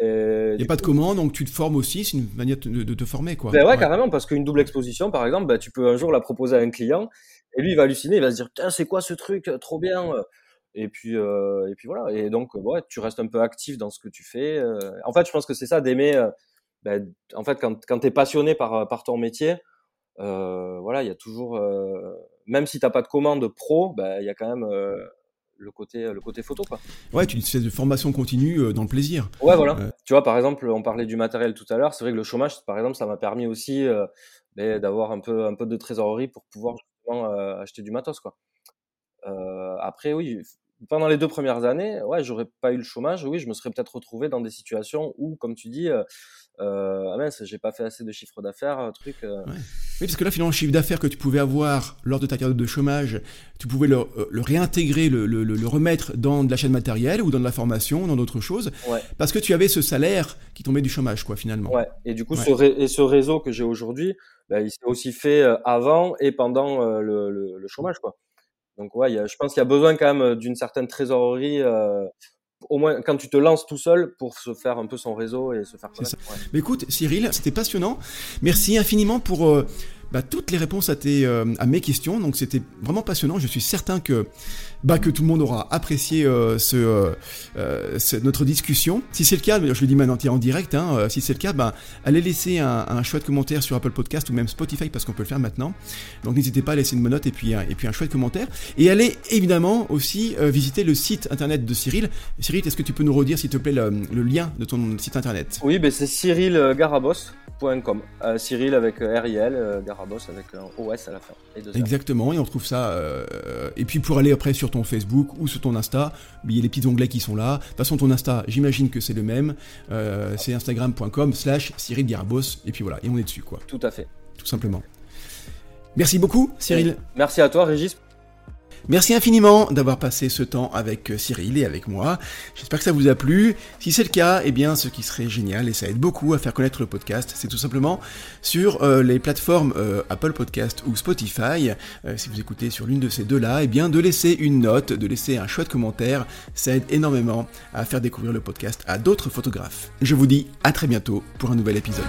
Il n'y a pas de commande, donc tu te formes aussi. C'est une manière de, de, te former, quoi. Ben ouais, ouais. carrément, parce qu'une double exposition, par exemple, ben, tu peux un jour la proposer à un client, et lui, il va halluciner, il va se dire, c'est quoi ce truc, trop bien. Et puis, euh, et puis voilà. Et donc, ouais, tu restes un peu actif dans ce que tu fais. En fait, je pense que c'est ça d'aimer. Ben, en fait, quand, quand tu es passionné par, par ton métier, euh, voilà, il y a toujours, euh, même si t'as pas de commande pro, bah, il y a quand même euh, le côté, le côté photo, quoi. Ouais, tu fais de formation continue dans le plaisir. Ouais, voilà. Tu vois, par exemple, on parlait du matériel tout à l'heure. C'est vrai que le chômage, par exemple, ça m'a permis aussi bah, d'avoir un peu, un peu de trésorerie pour pouvoir justement acheter du matos, quoi. après, oui, pendant les deux premières années, ouais, j'aurais pas eu le chômage. Oui, je me serais peut-être retrouvé dans des situations où, comme tu dis, euh, ah mince, j'ai pas fait assez de chiffre d'affaires, truc. Euh... Ouais. Oui, parce que là, finalement, le chiffre d'affaires que tu pouvais avoir lors de ta période de chômage, tu pouvais le, le réintégrer, le, le, le, remettre dans de l'achat de matériel ou dans de la formation, dans d'autres choses, ouais. parce que tu avais ce salaire qui tombait du chômage, quoi, finalement. Ouais. Et du coup, ouais. ce, ré et ce réseau que j'ai aujourd'hui, bah, il s'est aussi fait avant et pendant euh, le, le, chômage, quoi. Donc ouais, y a, je pense qu'il y a besoin quand même d'une certaine trésorerie, euh, au moins quand tu te lances tout seul pour se faire un peu son réseau et se faire connaître. Ouais. Mais écoute, Cyril, c'était passionnant. Merci infiniment pour euh, bah, toutes les réponses à, tes, euh, à mes questions. Donc c'était vraiment passionnant. Je suis certain que bah, que tout le monde aura apprécié euh, ce, euh, ce, notre discussion. Si c'est le cas, je le dis maintenant en direct, hein, si c'est le cas, bah, allez laisser un, un, chouette commentaire sur Apple Podcast ou même Spotify parce qu'on peut le faire maintenant. Donc n'hésitez pas à laisser une bonne note et puis, et puis un chouette commentaire. Et allez évidemment aussi visiter le site internet de Cyril. Cyril, est-ce que tu peux nous redire s'il te plaît le, le, lien de ton site internet? Oui, ben c'est cyrilgarabos.com. Euh, Cyril avec RIL, Garabos avec un OS à la fin. Exactement, et on trouve ça. Euh, et puis pour aller après sur ton Facebook ou sur ton Insta, il y a les petits onglets qui sont là. De toute façon, ton Insta, j'imagine que c'est le même. Euh, c'est instagram.com slash Cyril Garabos. Et puis voilà, et on est dessus, quoi. Tout à fait. Tout simplement. Merci beaucoup, Cyril. Merci à toi, Régis. Merci infiniment d'avoir passé ce temps avec euh, Cyril et avec moi. J'espère que ça vous a plu. Si c'est le cas, eh bien, ce qui serait génial et ça aide beaucoup à faire connaître le podcast, c'est tout simplement sur euh, les plateformes euh, Apple Podcast ou Spotify. si vous écoutez sur l'une de ces deux-là, eh bien, de laisser une note, de laisser un chouette commentaire, ça aide énormément à faire découvrir le podcast à d'autres photographes. Je vous dis à très bientôt pour un nouvel épisode.